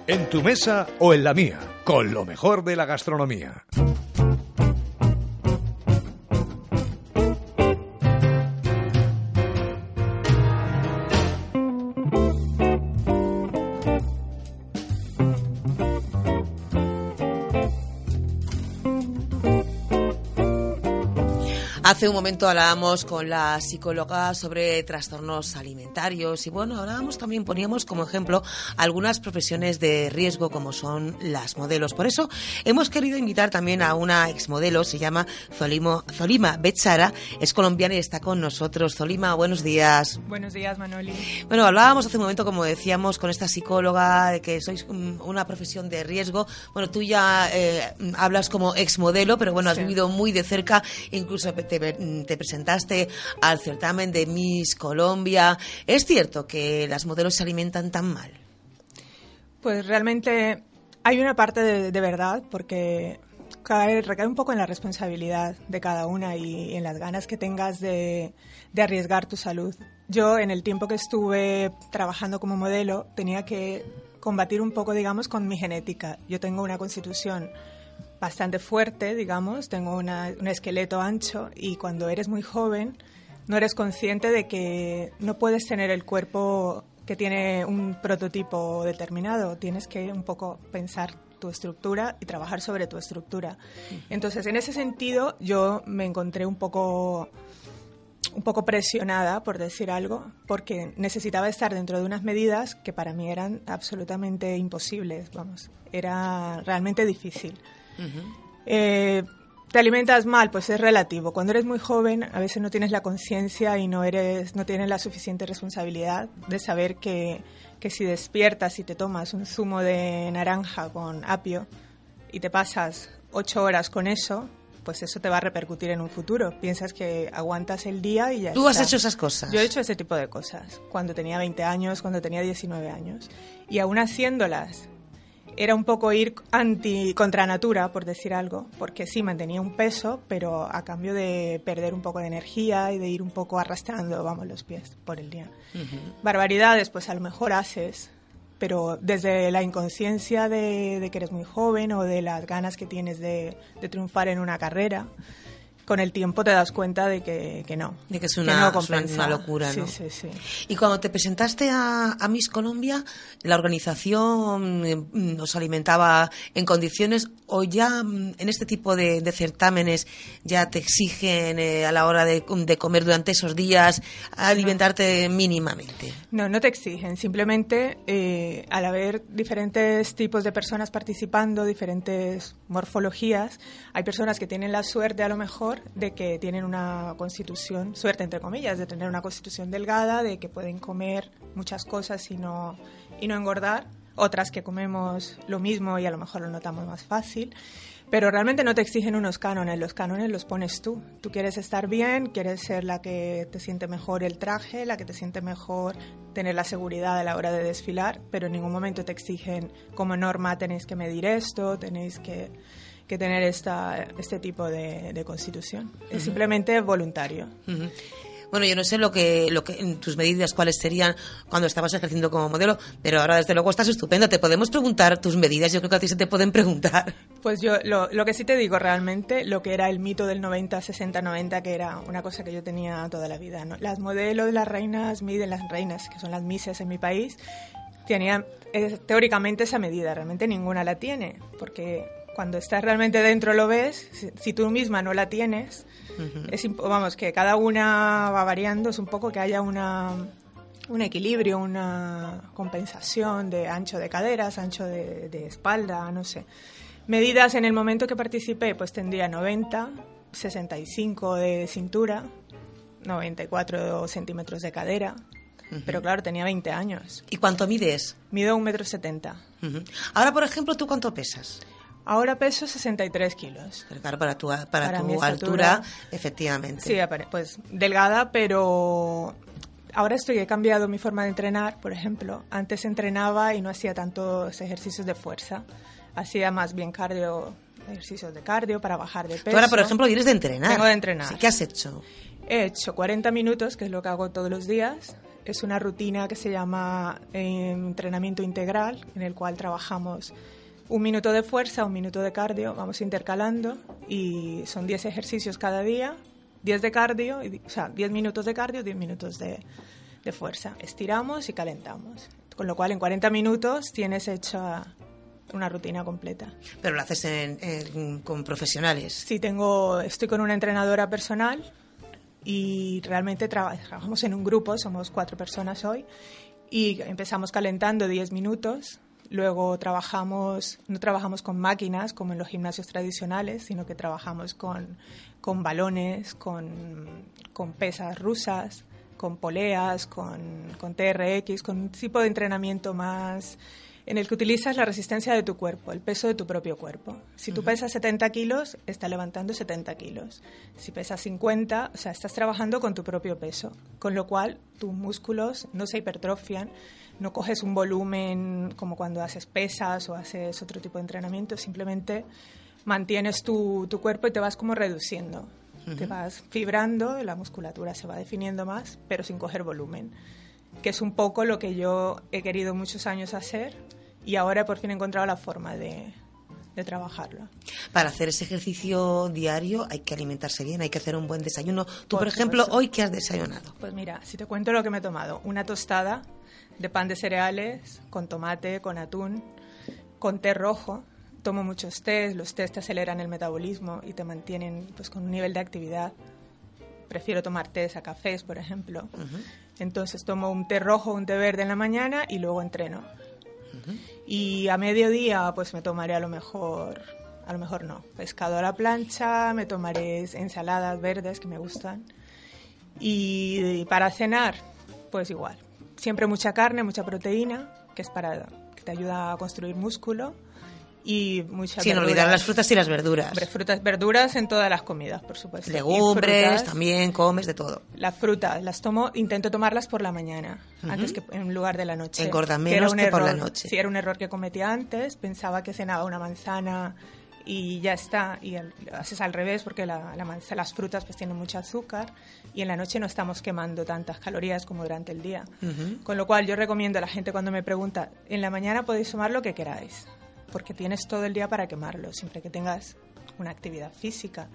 En tu mesa o en la mía, con lo mejor de la gastronomía. Hace un momento hablábamos con la psicóloga sobre trastornos alimentarios y bueno, hablábamos también, poníamos como ejemplo algunas profesiones de riesgo como son las modelos. Por eso hemos querido invitar también a una exmodelo, se llama Zolimo, Zolima Bechara, es colombiana y está con nosotros. Zolima, buenos días. Buenos días, Manoli. Bueno, hablábamos hace un momento, como decíamos, con esta psicóloga de que sois una profesión de riesgo. Bueno, tú ya eh, hablas como exmodelo, pero bueno, has vivido muy de cerca, incluso te te, presentaste al certamen de Miss Colombia. ¿Es cierto que las modelos se alimentan tan mal? Pues realmente hay una parte de, verdad, porque cae, recae un poco en la responsabilidad de cada una y en las ganas que tengas de, de, arriesgar tu salud. Yo, en el tiempo que estuve trabajando como modelo, tenía que combatir un poco, digamos, con mi genética. Yo tengo una constitución bastante fuerte, digamos, tengo un esqueleto ancho y cuando eres muy joven no eres consciente de que no puedes tener el cuerpo que tiene un prototipo determinado, tienes que un poco pensar tu estructura y trabajar sobre tu estructura. Entonces, en ese sentido, yo me encontré un poco un poco presionada, por decir algo, porque necesitaba estar dentro de unas medidas que para mí eran absolutamente imposibles, vamos, era realmente difícil. Eh, ¿Te alimentas mal? Pues es relativo. Cuando eres muy joven, a veces no tienes la conciencia y no, eres, no tienes la suficiente responsabilidad de saber que, que si despiertas y te tomas un zumo de naranja con apio y te pasas ocho horas con eso, pues eso te va a repercutir en un futuro. Piensas que aguantas el día y ya ¿Tú has hecho esas cosas? Yo he hecho ese tipo de cosas. Cuando tenía 20 años, cuando tenía 19 años. Y aún haciéndolas era un poco ir anti contra natura, por decir algo, porque sí mantenía un peso, pero a cambio de perder un poco de energía y de ir un poco arrastrando, vamos, los pies por el día. Barbaridades, pues a lo mejor haces, pero desde la inconsciencia de, que eres muy joven o de las ganas que tienes de, triunfar en una carrera, con el tiempo te das cuenta de que, que no. De que es que una, no es una- compensa. una locura, Sí, ¿no? sí, sí. Y cuando te presentaste a, a Miss Colombia, ¿la organización eh, mm, os alimentaba en condiciones o ya mm, en este tipo de, de certámenes ya te exigen eh, a la hora de, de comer durante esos días alimentarte mínimamente? No, no te exigen. Simplemente, eh, al haber diferentes tipos de personas participando, diferentes morfologías, hay personas que tienen la suerte, a lo mejor, de que tienen una constitución, suerte entre comillas, de tener una constitución delgada, de que pueden comer muchas cosas y no, y no engordar. Otras que comemos lo mismo y a lo mejor lo notamos más fácil. Pero realmente no te exigen unos cánones, los cánones los pones tú. Tú quieres estar bien, quieres ser la que te siente mejor el traje, la que te siente mejor tener la seguridad a la hora de desfilar, pero en ningún momento te exigen como norma tenéis que medir esto, tenéis que, que tener esta, este tipo de, de constitución. Es Ujú. simplemente voluntario. Ujú. Bueno, yo no sé lo que, lo que en tus medidas cuáles serían cuando estabas ejerciendo como modelo, pero ahora desde luego estás estupenda. Te podemos preguntar tus medidas. Yo creo que a ti se te pueden preguntar. Pues yo lo, lo que sí te digo realmente, lo que era el mito del 90, 60, 90, que era una cosa que yo tenía toda la vida. ¿no? Las modelos, las reinas, miden las reinas, que son las mises en mi país, tenían eh, teóricamente esa medida. Realmente ninguna la tiene, porque cuando estás realmente dentro lo ves, si, si tú misma no la tienes, es, imp- vamos, que cada una va variando, es un poco que haya una, un equilibrio, una compensación de ancho de caderas, ancho de, de espalda, no sé. Medidas en el momento que participé, pues tendría 90, 65 de cintura, 94 centímetros de cadera, pero claro, tenía 20 años. ¿Y cuánto mides? Mido un metro setenta. Ahora, por ejemplo, ¿tú cuánto pesas? Ahora peso 63 kilos. Pero claro, para tu, para Para tu altura, efectivamente. Sí, pues delgada, pero ahora estoy, he cambiado mi forma de entrenar, por ejemplo. Antes entrenaba y no hacía tantos ejercicios de fuerza. Hacía más bien cardio, ejercicios de cardio para bajar de peso. Tú ahora, por ejemplo, vienes de entrenar. Vengo de entrenar. Sí, ¿Qué has hecho? He hecho 40 minutos, que es lo que hago todos los días. Es una rutina que se llama eh, entrenamiento integral, en el cual trabajamos un minuto de fuerza, un minuto de cardio, vamos intercalando y son 10 ejercicios cada día, 10 de cardio, o sea, 10 minutos de cardio, 10 minutos de, de fuerza. Estiramos y calentamos. Con lo cual en 40 minutos tienes hecha una rutina completa. Pero lo haces en- en- con profesionales. Sí, tengo, estoy con una entrenadora personal y realmente traba- trabajamos en un grupo, somos cuatro personas hoy, y empezamos calentando 10 minutos. Luego trabajamos, no trabajamos con máquinas como en los gimnasios tradicionales, sino que trabajamos con, con balones, con, con pesas rusas, con poleas, con, con TRX, con un tipo de entrenamiento más en el que utilizas la resistencia de tu cuerpo, el peso de tu propio cuerpo. Si tú pesas 70 kilos, está levantando 70 kilos. Si pesas 50, o sea, estás trabajando con tu propio peso, con lo cual tus músculos no se hipertrofian, no coges un volumen como cuando haces pesas o haces otro tipo de entrenamiento, simplemente mantienes tu, tu cuerpo y te vas como reduciendo. Te vas fibrando, la musculatura se va definiendo más, pero sin coger volumen que es un poco lo que yo he querido muchos años hacer y ahora por fin he encontrado la forma de, de trabajarlo. Para hacer ese ejercicio diario hay que alimentarse bien, hay que hacer un buen desayuno. Tú, por, Por ejemplo, supuesto. hoy, ¿qué has desayunado? Pues mira, si te cuento lo que me he tomado, una tostada de pan de cereales con tomate, con atún, con té rojo. Tomo muchos tés, los tés te aceleran el metabolismo y te mantienen pues con un nivel de actividad. Prefiero tomar tés a cafés, por ejemplo. Entonces tomo un té rojo, un té verde en la mañana y luego entreno. Y a mediodía pues me tomaré a lo mejor, a lo mejor no, pescado a la plancha, me tomaré ensaladas verdes que me gustan. Y para cenar, pues igual. Siempre mucha carne, mucha proteína, que es para que te ayuda a construir músculo. Y muchas Sin verduras. olvidar las frutas y las verduras. Hombre, frutas, verduras en todas las comidas, por supuesto. Legumbres, frutas. también comes de todo. Las frutas las tomo, intento tomarlas por la mañana, antes que en lugar de la noche. Engorda Que era menos un que por la noche. Sí, era un error que cometí antes. Pensaba que cenaba una manzana y ya está. Y lo haces al revés porque la, la las frutas pues tienen mucho azúcar y en la noche no estamos quemando tantas calorías como durante el día. Ujú. Con lo cual yo recomiendo a la gente cuando me pregunta, en la mañana podéis tomar lo que queráis, porque tienes todo el día para quemarlo, siempre que tengas una actividad física.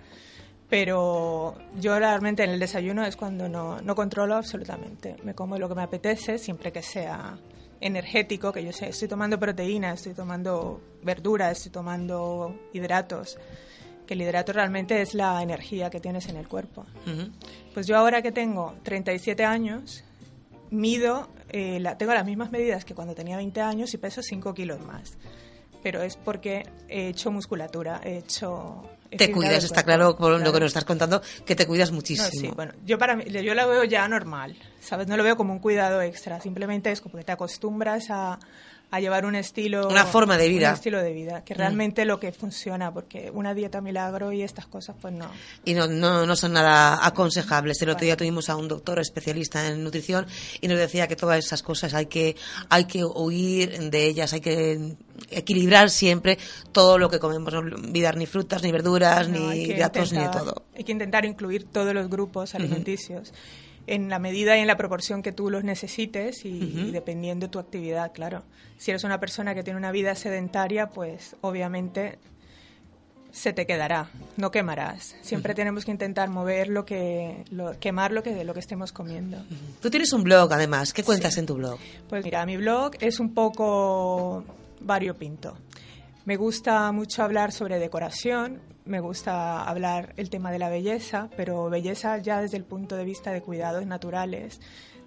Pero yo realmente en el desayuno es cuando no, no controlo absolutamente. Me como lo que me apetece, siempre que sea energético, que yo sé, estoy tomando proteínas, estoy tomando verduras, estoy tomando hidratos, que el hidrato realmente es la energía que tienes en el cuerpo. Pues yo ahora que tengo 37 años, mido, eh, la, tengo las mismas medidas que cuando tenía 20 años y peso 5 kilos más. Pero es porque he hecho musculatura, he hecho... he Te cuidas, está claro por lo que nos estás contando, que te cuidas No, muchísimo. sí, bueno, yo para mí, yo la veo ya normal, ¿sabes? No lo veo como un cuidado extra, simplemente es como que te acostumbras a, a llevar un estilo... Una forma de vida. Un estilo de vida, que Mm. realmente lo que funciona, porque una dieta milagro y estas cosas, pues no. y no, no, no son nada aconsejables. El otro día tuvimos a un doctor especialista en nutrición y nos decía que todas esas cosas hay que, hay que huir de ellas, hay que equilibrar siempre todo lo que comemos, no olvidar ni frutas, ni verduras, No, ni hidratos, ni de todo. Hay que intentar incluir todos los grupos alimenticios en la medida y en la proporción que tú los necesites y, Ujú. y dependiendo de tu actividad, claro. Si eres una persona que tiene una vida sedentaria, pues obviamente se te quedará, no quemarás. Siempre tenemos que intentar mover lo que, lo- quemar lo que, lo que estemos comiendo. Tú tienes un blog, además. ¿Qué cuentas en tu blog? Pues mira, mi blog es un poco variopinto. Me gusta mucho hablar sobre decoración, me gusta hablar el tema de la belleza, pero belleza ya desde el punto de vista de cuidados naturales,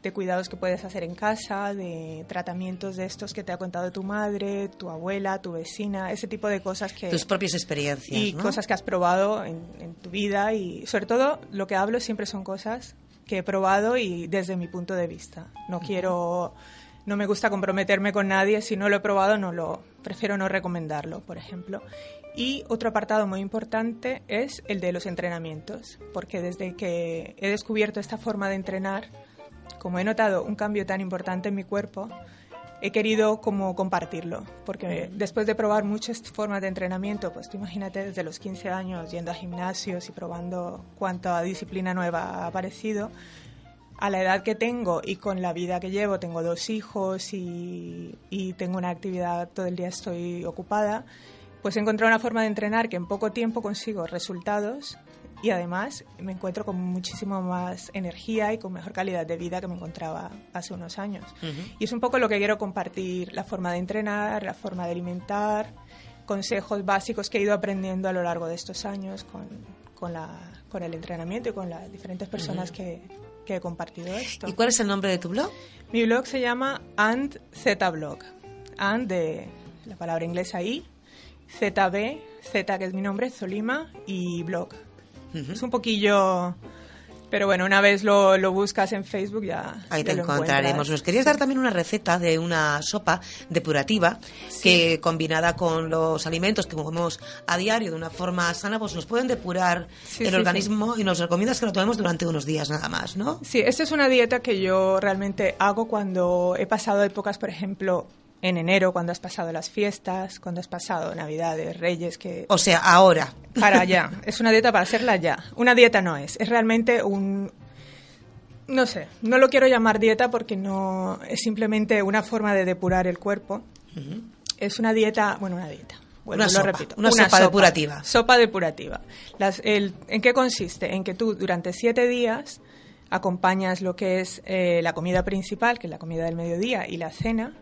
de cuidados que puedes hacer en casa, de tratamientos de estos que te ha contado tu madre, tu abuela, tu vecina, ese tipo de cosas que... Tus propias experiencias, Y ¿no? cosas que has probado en, en tu vida y sobre todo lo que hablo siempre son cosas que he probado y desde mi punto de vista. No quiero, no me gusta comprometerme con nadie, si no lo he probado no lo, prefiero no recomendarlo, por ejemplo. Y otro apartado muy importante es el de los entrenamientos, porque desde que he descubierto esta forma de entrenar, como he notado un cambio tan importante en mi cuerpo, he querido como compartirlo, porque después de probar muchas formas de entrenamiento, pues tú imagínate desde los 15 años yendo a gimnasios y probando cuánta disciplina nueva ha aparecido, a la edad que tengo y con la vida que llevo, tengo dos hijos y, y tengo una actividad, todo el día estoy ocupada, pues he encontrado una forma de entrenar que en poco tiempo consigo resultados y además me encuentro con muchísimo más energía y con mejor calidad de vida que me encontraba hace unos años. Y es un poco lo que quiero compartir, la forma de entrenar, la forma de alimentar, consejos básicos que he ido aprendiendo a lo largo de estos años con, con, la, con el entrenamiento y con las diferentes personas Ujú. que, que he compartido esto. ¿Y cuál es el nombre de tu blog? Mi blog se llama And Z Blog. And de la palabra inglesa I, ZB, Z que es mi nombre, Zolima y blog. Es un poquillo... Pero bueno, una vez lo, lo buscas en Facebook ya. Ahí ya te lo encontraremos. Nos querías dar también una receta de una sopa depurativa que combinada con los alimentos que comemos a diario de una forma sana, pues nos pueden depurar Sí, el sí, organismo y nos recomiendas que lo tomemos durante unos días nada más, ¿no? Sí, esta es una dieta que yo realmente hago cuando he pasado épocas, por ejemplo, en enero, cuando has pasado las fiestas, cuando has pasado Navidades, Reyes, que... O sea, ahora. Para allá. (laughs) Es una dieta para hacerla ya. Una dieta no es. Es realmente un... No sé, no lo quiero llamar dieta porque no es simplemente una forma de depurar el cuerpo. Es una dieta, bueno, una dieta. Bueno, Una lo repito. una sopa depurativa. Sopa depurativa. Las- el- ¿En qué consiste? En que tú durante siete días acompañas lo que es eh, la comida principal, que es la comida del mediodía, y la cena,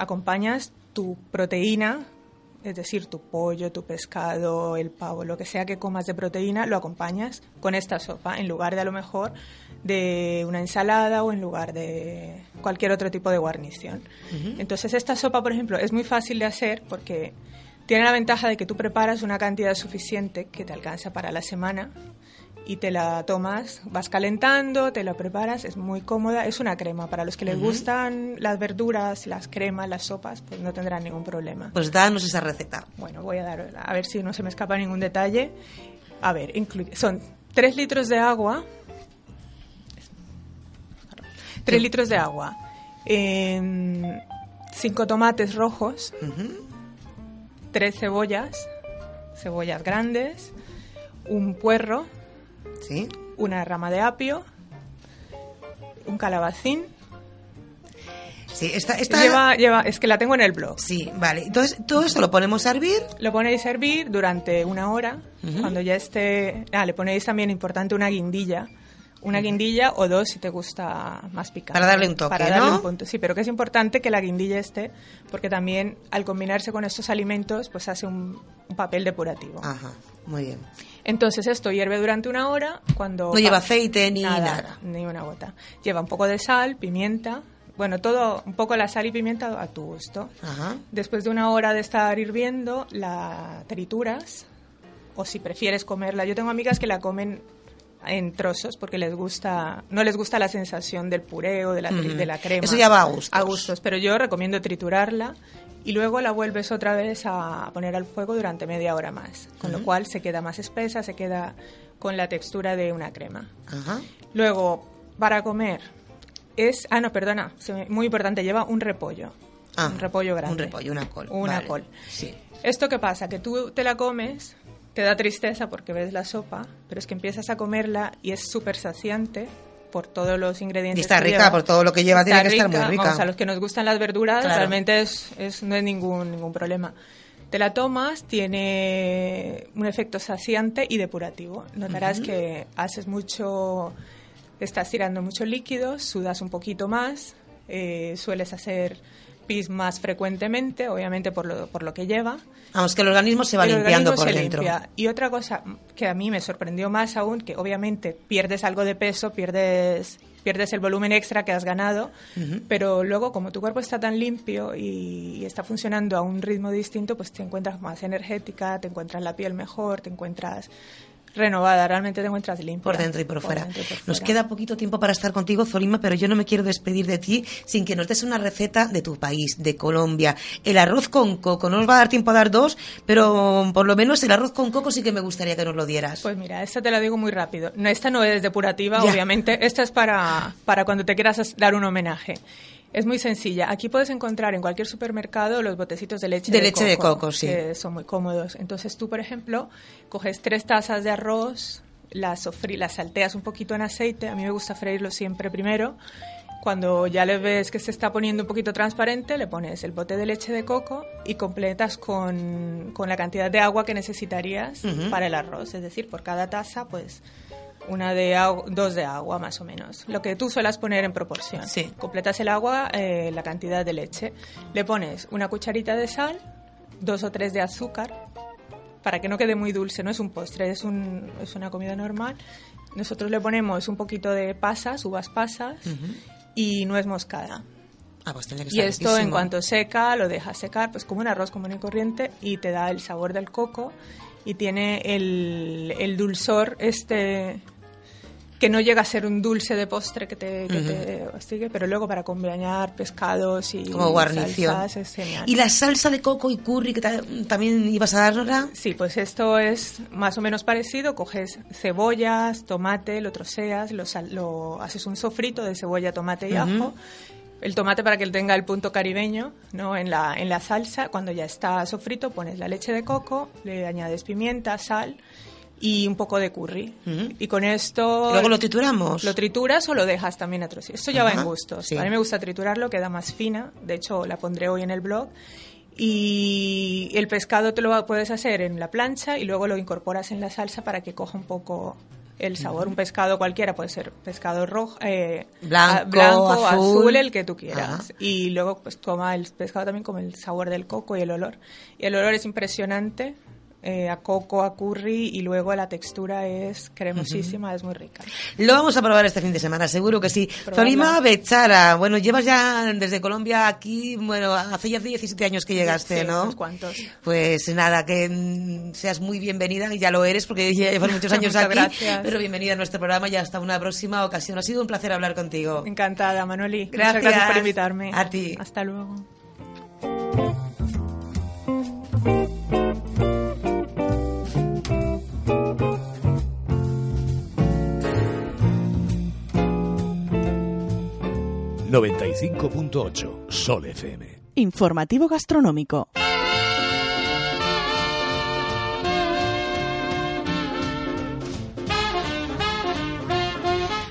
acompañas tu proteína, es decir, tu pollo, tu pescado, el pavo, lo que sea que comas de proteína, lo acompañas con esta sopa, en lugar de a lo mejor de una ensalada o en lugar de cualquier otro tipo de guarnición. Entonces esta sopa, por ejemplo, es muy fácil de hacer porque tiene la ventaja de que tú preparas una cantidad suficiente que te alcanza para la semana y te la tomas, vas calentando, te la preparas, es muy cómoda, es una crema. Para los que les gustan las verduras, las cremas, las sopas, pues no tendrán ningún problema. Pues danos esa receta. Bueno, voy a dar, a ver si no se me escapa ningún detalle. A ver, son 3 litros de agua. 3 litros de agua. 5 tomates rojos. 3 cebollas. Cebollas grandes. Un puerro. ¿Sí? Una rama de apio. Un calabacín. Sí, esta, esta... Lleva, lleva, es que la tengo en el blog. Sí, vale. Entonces, todo esto lo ponemos a hervir. Lo ponéis a hervir durante una hora. Cuando ya esté... Ah, le ponéis también, importante, una guindilla. Una guindilla o dos si te gusta más picante. Para darle un toque, Para darle ¿no? un punto. Sí, pero que es importante que la guindilla esté, porque también al combinarse con estos alimentos, pues hace un, un papel depurativo. Ajá, muy bien. Entonces esto hierve durante una hora. Cuando No lleva aceite ni nada. Ni una gota. Lleva un poco de sal, pimienta. Bueno, todo, un poco la sal y pimienta a tu gusto. Ajá. Después de una hora de estar hirviendo, la trituras. O si prefieres comerla. Yo tengo amigas que la comen en trozos porque les gusta no les gusta la sensación del puré o de la, Ujú. de la crema Eso ya va a gustos. a gustos pero yo recomiendo triturarla y luego la vuelves otra vez a poner al fuego durante media hora más con lo Ujú. cual se queda más espesa se queda con la textura de una crema Ajá. luego para comer es ah no perdona muy importante lleva un repollo Ah, un repollo grande Un repollo, una col. una Vale. col Sí. ¿Esto qué pasa? Que tú te la comes, te da tristeza porque ves la sopa, pero es que empiezas a comerla y es súper saciante por todos los ingredientes. Y está que rica, lleva. por todo lo que lleva, tiene que estar muy rica. Vamos, a los que nos gustan las verduras, Claro. realmente es, es- no es ningún, ningún problema. Te la tomas, tiene un efecto saciante y depurativo. Notarás que haces mucho, estás tirando mucho líquido, sudas un poquito más, eh, sueles hacer pis más frecuentemente, obviamente por lo, por lo que lleva. Vamos, que el organismo se va El limpiando por se dentro. limpia. Y otra cosa que a mí me sorprendió más aún, que obviamente pierdes algo de peso, pierdes, pierdes el volumen extra que has ganado, pero luego como tu cuerpo está tan limpio y está funcionando a un ritmo distinto, pues te encuentras más energética, te encuentras la piel mejor, te encuentras renovada, realmente te encuentras limpia. Por dentro y por, fuera. dentro y por Nos fuera. queda poquito tiempo para estar contigo, Zolima, pero yo no me quiero despedir de ti sin que nos des una receta de tu país, de Colombia. El arroz con coco, no nos va a dar tiempo a dar dos, pero por lo menos el arroz con coco sí que me gustaría que nos lo dieras. Pues mira, esta te la digo muy rápido. No, esta no es depurativa, Ya. obviamente. Esta es para, para cuando te quieras as- dar un homenaje. Es muy sencilla. Aquí puedes encontrar en cualquier supermercado los botecitos de leche De de, leche de coco, sí. Que son muy cómodos. Entonces tú, por ejemplo, coges tres tazas de arroz, las, sofrí, las salteas un poquito en aceite. A mí me gusta freírlo siempre primero. Cuando ya le ves que se está poniendo un poquito transparente, le pones el bote de leche de coco y completas con, con la cantidad de agua que necesitarías para el arroz. Es decir, por cada taza, pues una de dos de agua más o menos. Lo que tú suelas poner en proporción. Sí. Completas el agua, eh, la cantidad de leche. Le pones una cucharita de sal, dos o tres de azúcar, para que no quede muy dulce. No es un postre, es, un, es una comida normal. Nosotros le ponemos un poquito de pasas, uvas pasas y nuez moscada. Ah, pues tiene que Y esto en cuanto seca, lo dejas secar, pues como un arroz común y corriente y te da el sabor del coco y tiene el, el dulzor este que no llega a ser un dulce de postre que te, que te hostigue, pero luego para acompañar pescados y Como guarnición. salsas es genial. ¿Y la salsa de coco y curry que ta- también ibas a darla? Sí, pues esto es más o menos parecido. Coges cebollas, tomate, lo troceas, lo, lo haces un sofrito de cebolla, tomate y ajo. El tomate para que él tenga el punto caribeño ¿no? en, la, en la salsa. Cuando ya está sofrito, pones la leche de coco, le añades pimienta, sal y un poco de curry. Ujú. Y con esto... ¿Y luego lo trituramos? Lo trituras o lo dejas también a trocitos. Esto ya va en gustos. sí. A mí me gusta triturarlo, queda más fina. De hecho, la pondré hoy en el blog. Y el pescado te lo puedes hacer en la plancha y luego lo incorporas en la salsa para que coja un poco el sabor. Un pescado cualquiera, puede ser pescado rojo, eh, Blanco, azul. azul, el que tú quieras. Ajá. Y luego pues toma el pescado también como el sabor del coco y el olor. Y el olor es impresionante. Eh, a coco, a curry y luego la textura es cremosísima, es muy rica. Lo vamos a probar este fin de semana, seguro que sí. Zolima Bechara, bueno, llevas ya desde Colombia aquí, bueno, hace ya 17 años que llegaste, Sí, ¿no? unos cuantos. Pues nada, que mm, seas muy bienvenida, y ya lo eres porque ya llevas muchos (laughs) años aquí, gracias. pero bienvenida a nuestro programa y hasta una próxima ocasión. Ha sido un placer hablar contigo. Encantada, Manoli. Gracias. Muchas gracias por invitarme. A ti. Hasta luego. 95.8 Sol FM. Informativo gastronómico.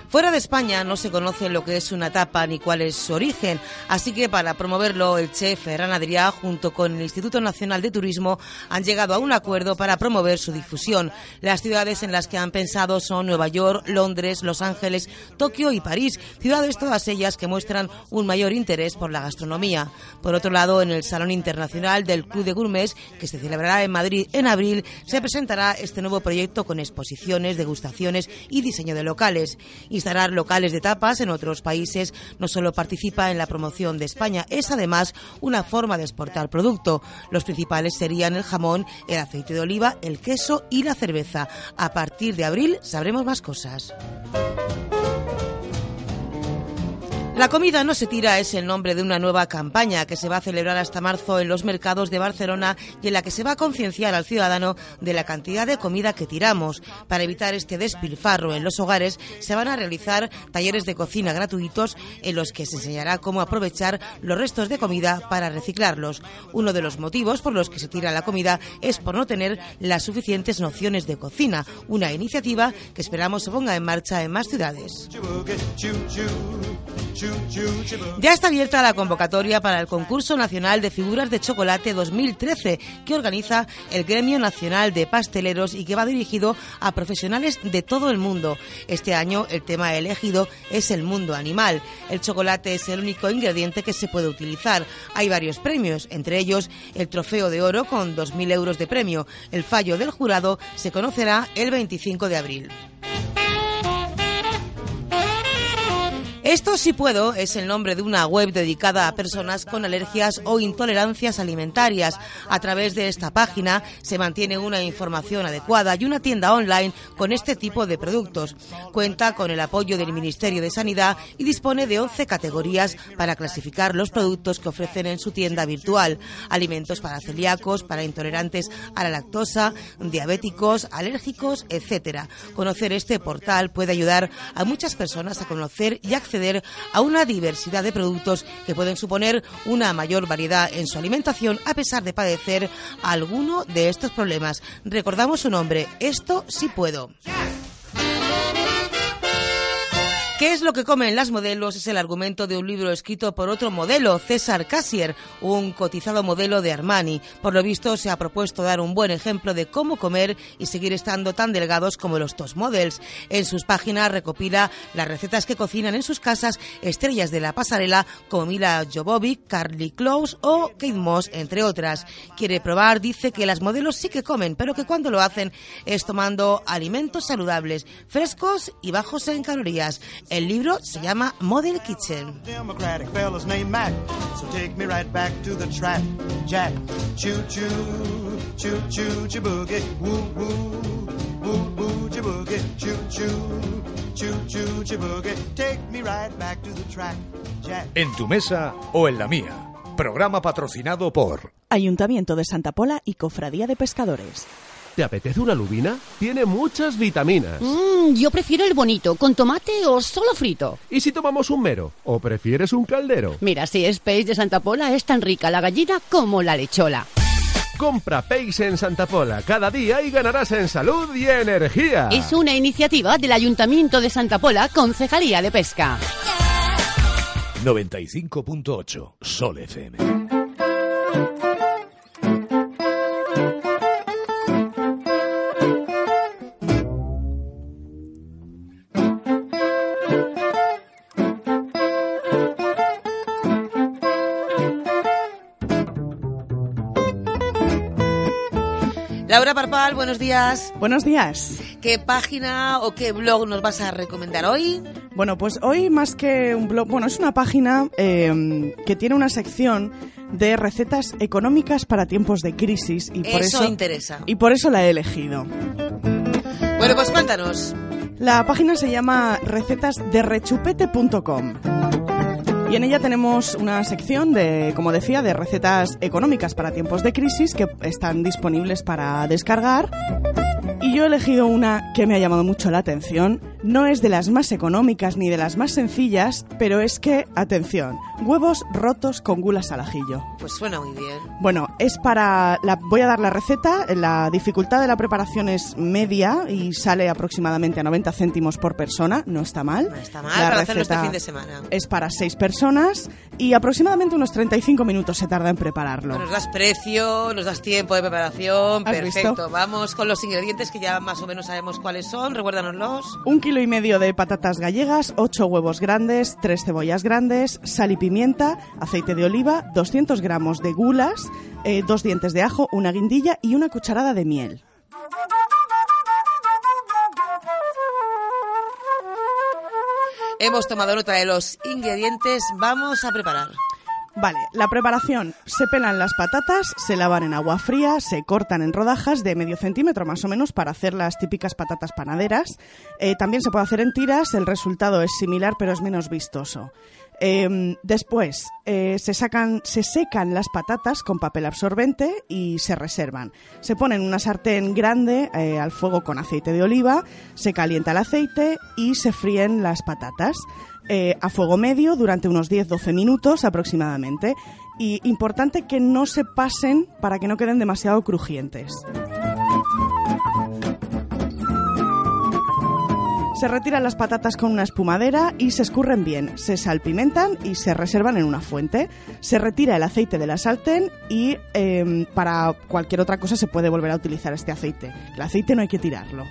Fuera de España no se conoce lo que es una tapa ni cuál es su origen, así que para promoverlo el chef Ferran Adrià junto con el Instituto Nacional de Turismo han llegado a un acuerdo para promover su difusión. Las ciudades en las que han pensado son Nueva York, Londres, Los Ángeles, Tokio y París, ciudades todas ellas que muestran un mayor interés por la gastronomía. Por otro lado, en el Salón Internacional del Club de Gourmets, que se celebrará en Madrid en abril, se presentará este nuevo proyecto con exposiciones, degustaciones y diseño de locales. Instalar locales de tapas en otros países no solo participa en la promoción de España, es además una forma de exportar producto. Los principales serían el jamón, el aceite de oliva, el queso y la cerveza. A partir de abril sabremos más cosas. La comida no se tira es el nombre de una nueva campaña que se va a celebrar hasta marzo en los mercados de Barcelona y en la que se va a concienciar al ciudadano de la cantidad de comida que tiramos. Para evitar este despilfarro en los hogares se van a realizar talleres de cocina gratuitos en los que se enseñará cómo aprovechar los restos de comida para reciclarlos. Uno de los motivos por los que se tira la comida es por no tener las suficientes nociones de cocina, una iniciativa que esperamos se ponga en marcha en más ciudades. Ya está abierta la convocatoria para el Concurso Nacional de Figuras de Chocolate 2013 que organiza el Gremio Nacional de Pasteleros y que va dirigido a profesionales de todo el mundo. Este año el tema elegido es el mundo animal. El chocolate es el único ingrediente que se puede utilizar. Hay varios premios, entre ellos el Trofeo de Oro con 2.000 euros de premio. El fallo del jurado se conocerá el 25 de abril. Esto sí puedo es el nombre de una web dedicada a personas con alergias o intolerancias alimentarias. A través de esta página se mantiene una información adecuada y una tienda online con este tipo de productos. Cuenta con el apoyo del Ministerio de Sanidad y dispone de 11 categorías para clasificar los productos que ofrecen en su tienda virtual. Alimentos para celíacos, para intolerantes a la lactosa, diabéticos, alérgicos, etc. Conocer este portal puede ayudar a muchas personas a conocer y acceder a una diversidad de productos que pueden suponer una mayor variedad en su alimentación a pesar de padecer alguno de estos problemas. Recordamos su nombre, Esto sí puedo. ¿Qué es lo que comen las modelos? Es el argumento de un libro escrito por otro modelo, César Cassier, un cotizado modelo de Armani. Por lo visto, se ha propuesto dar un buen ejemplo de cómo comer y seguir estando tan delgados como los top models. En sus páginas recopila las recetas que cocinan en sus casas estrellas de la pasarela como Mila Jovovic, Carly Close o Kate Moss, entre otras. Quiere probar, dice que las modelos sí que comen, pero que cuando lo hacen es tomando alimentos saludables, frescos y bajos en calorías. El libro se llama Model Kitchen. En tu mesa o en la mía. Programa patrocinado por Ayuntamiento de Santa Pola y Cofradía de Pescadores. ¿Te apetece una lubina? Tiene muchas vitaminas. Mmm, yo prefiero el bonito, con tomate o solo frito. ¿Y si tomamos un mero? ¿O prefieres un caldero? Mira, si es peix de Santa Pola, es tan rica la gallina como la lechola. Compra peix en Santa Pola cada día y ganarás en salud y energía. Es una iniciativa del Ayuntamiento de Santa Pola, Concejalía de Pesca. 95.8 Sol FM. Laura Parpal, buenos días. Buenos días. ¿Qué página o qué blog nos vas a recomendar hoy? Bueno, pues hoy más que un blog, bueno, es una página eh, que tiene una sección de recetas económicas para tiempos de crisis y por Eso eso interesa. y por eso la he elegido. Bueno, pues cuéntanos. La página se llama recetasderrechupete.com. Y en ella tenemos una sección de, como decía, de recetas económicas para tiempos de crisis que están disponibles para descargar. Y yo he elegido una que me ha llamado mucho la atención, No es de las más económicas ni de las más sencillas, pero es que, atención, huevos rotos con gulas al ajillo. Pues suena muy bien. Bueno, es para. La, voy a dar la receta. La dificultad de la preparación es media y sale aproximadamente a 90 céntimos por persona. No está mal. No está mal para hacerlo este fin de semana. Es para seis personas y aproximadamente unos 35 minutos se tarda en prepararlo. Nos das precio, nos das tiempo de preparación. ¿Has Perfecto. visto? Vamos con los ingredientes que ya más o menos sabemos cuáles son. Recuérdanoslos. Un kilo y medio de patatas gallegas, 8 huevos grandes, 3 cebollas grandes, sal y pimienta, aceite de oliva, 200 gramos de gulas, eh, dos dientes de ajo, una guindilla y una cucharada de miel. Hemos tomado nota de los ingredientes. Vamos a preparar. Vale, la preparación. Se pelan las patatas, se lavan en agua fría, se cortan en rodajas de medio centímetro más o menos para hacer las típicas patatas panaderas. Eh, también se puede hacer en tiras, el resultado es similar pero es menos vistoso. Eh, después eh, se, sacan, se secan las patatas con papel absorbente y se reservan. Se pone en una sartén grande eh, al fuego con aceite de oliva, se calienta el aceite y se fríen las patatas eh, a fuego medio durante unos 10-12 minutos aproximadamente. Y importante que no se pasen para que no queden demasiado crujientes. Se retiran las patatas con una espumadera y se escurren bien. Se salpimentan y se reservan en una fuente. Se retira el aceite de la sartén y eh, para cualquier otra cosa se puede volver a utilizar este aceite. El aceite no hay que tirarlo.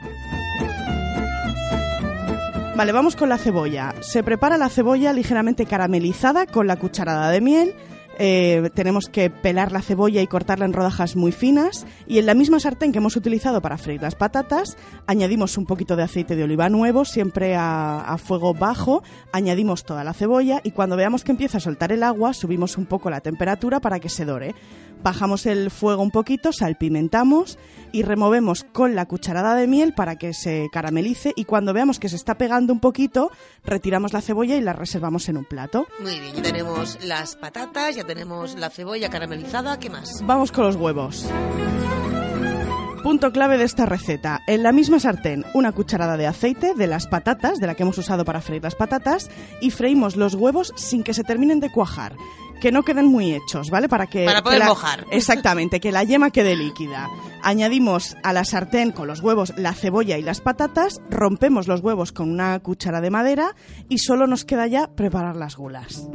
Vale, vamos con la cebolla. Se prepara la cebolla ligeramente caramelizada con la cucharada de miel. Eh, tenemos que pelar la cebolla y cortarla en rodajas muy finas. Y en la misma sartén que hemos utilizado para freír las patatas, añadimos un poquito de aceite de oliva nuevo, siempre a, a fuego bajo. Añadimos toda la cebolla y cuando veamos que empieza a soltar el agua, subimos un poco la temperatura para que se dore. Bajamos el fuego un poquito, salpimentamos y removemos con la cucharada de miel para que se caramelice y cuando veamos que se está pegando un poquito, retiramos la cebolla y la reservamos en un plato. Muy bien, ya tenemos las patatas, ya tenemos la cebolla caramelizada. ¿Qué más? Vamos con los huevos. Punto clave de esta receta. En la misma sartén, una cucharada de aceite de las patatas, de la que hemos usado para freír las patatas, y freímos los huevos sin que se terminen de cuajar. Que no queden muy hechos, ¿vale? Para que. Para poder que la- mojar. (laughs) Exactamente, que la yema quede líquida. Añadimos a la sartén con los huevos la cebolla y las patatas, rompemos los huevos con una cuchara de madera y solo nos queda ya preparar las gulas.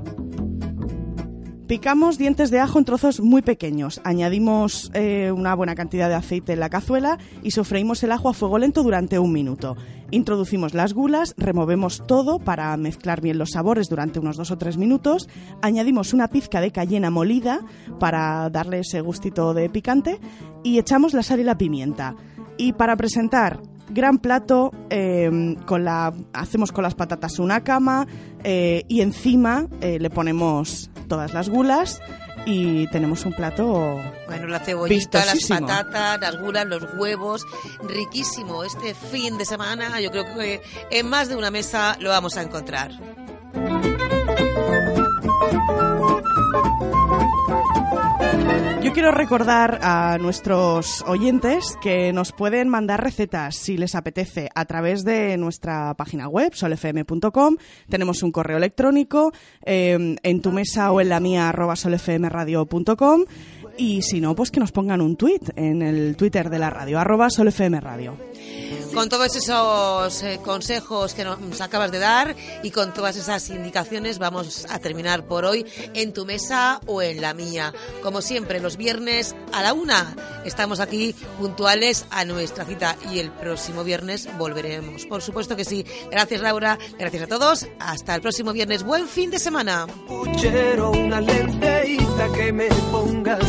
Picamos dientes de ajo en trozos muy pequeños, añadimos eh, una buena cantidad de aceite en la cazuela y sofreímos el ajo a fuego lento durante un minuto. Introducimos las gulas, removemos todo para mezclar bien los sabores durante unos dos o tres minutos, añadimos una pizca de cayena molida para darle ese gustito de picante y echamos la sal y la pimienta. Y para presentar gran plato, eh, con la, hacemos con las patatas una cama eh, y encima eh, le ponemos todas las gulas y tenemos un plato Bueno, la cebollita, las patatas, las gulas, los huevos, riquísimo. Este fin de semana yo creo que en más de una mesa lo vamos a encontrar. Yo quiero recordar a nuestros oyentes que nos pueden mandar recetas si les apetece a través de nuestra página web solfm.com. Tenemos un correo electrónico eh, en tu mesa o en la mía arroba solfmradio.com y si no, pues que nos pongan un tweet en el Twitter de la radio arroba solfmradio con todos esos eh, consejos que nos acabas de dar y con todas esas indicaciones vamos a terminar por hoy en tu mesa o en la mía. Como siempre, los viernes a la una estamos aquí puntuales a nuestra cita y el próximo viernes volveremos. Por supuesto que sí. Gracias Laura, gracias a todos. Hasta el próximo viernes. Buen fin de semana. Una lenteita que me ponga a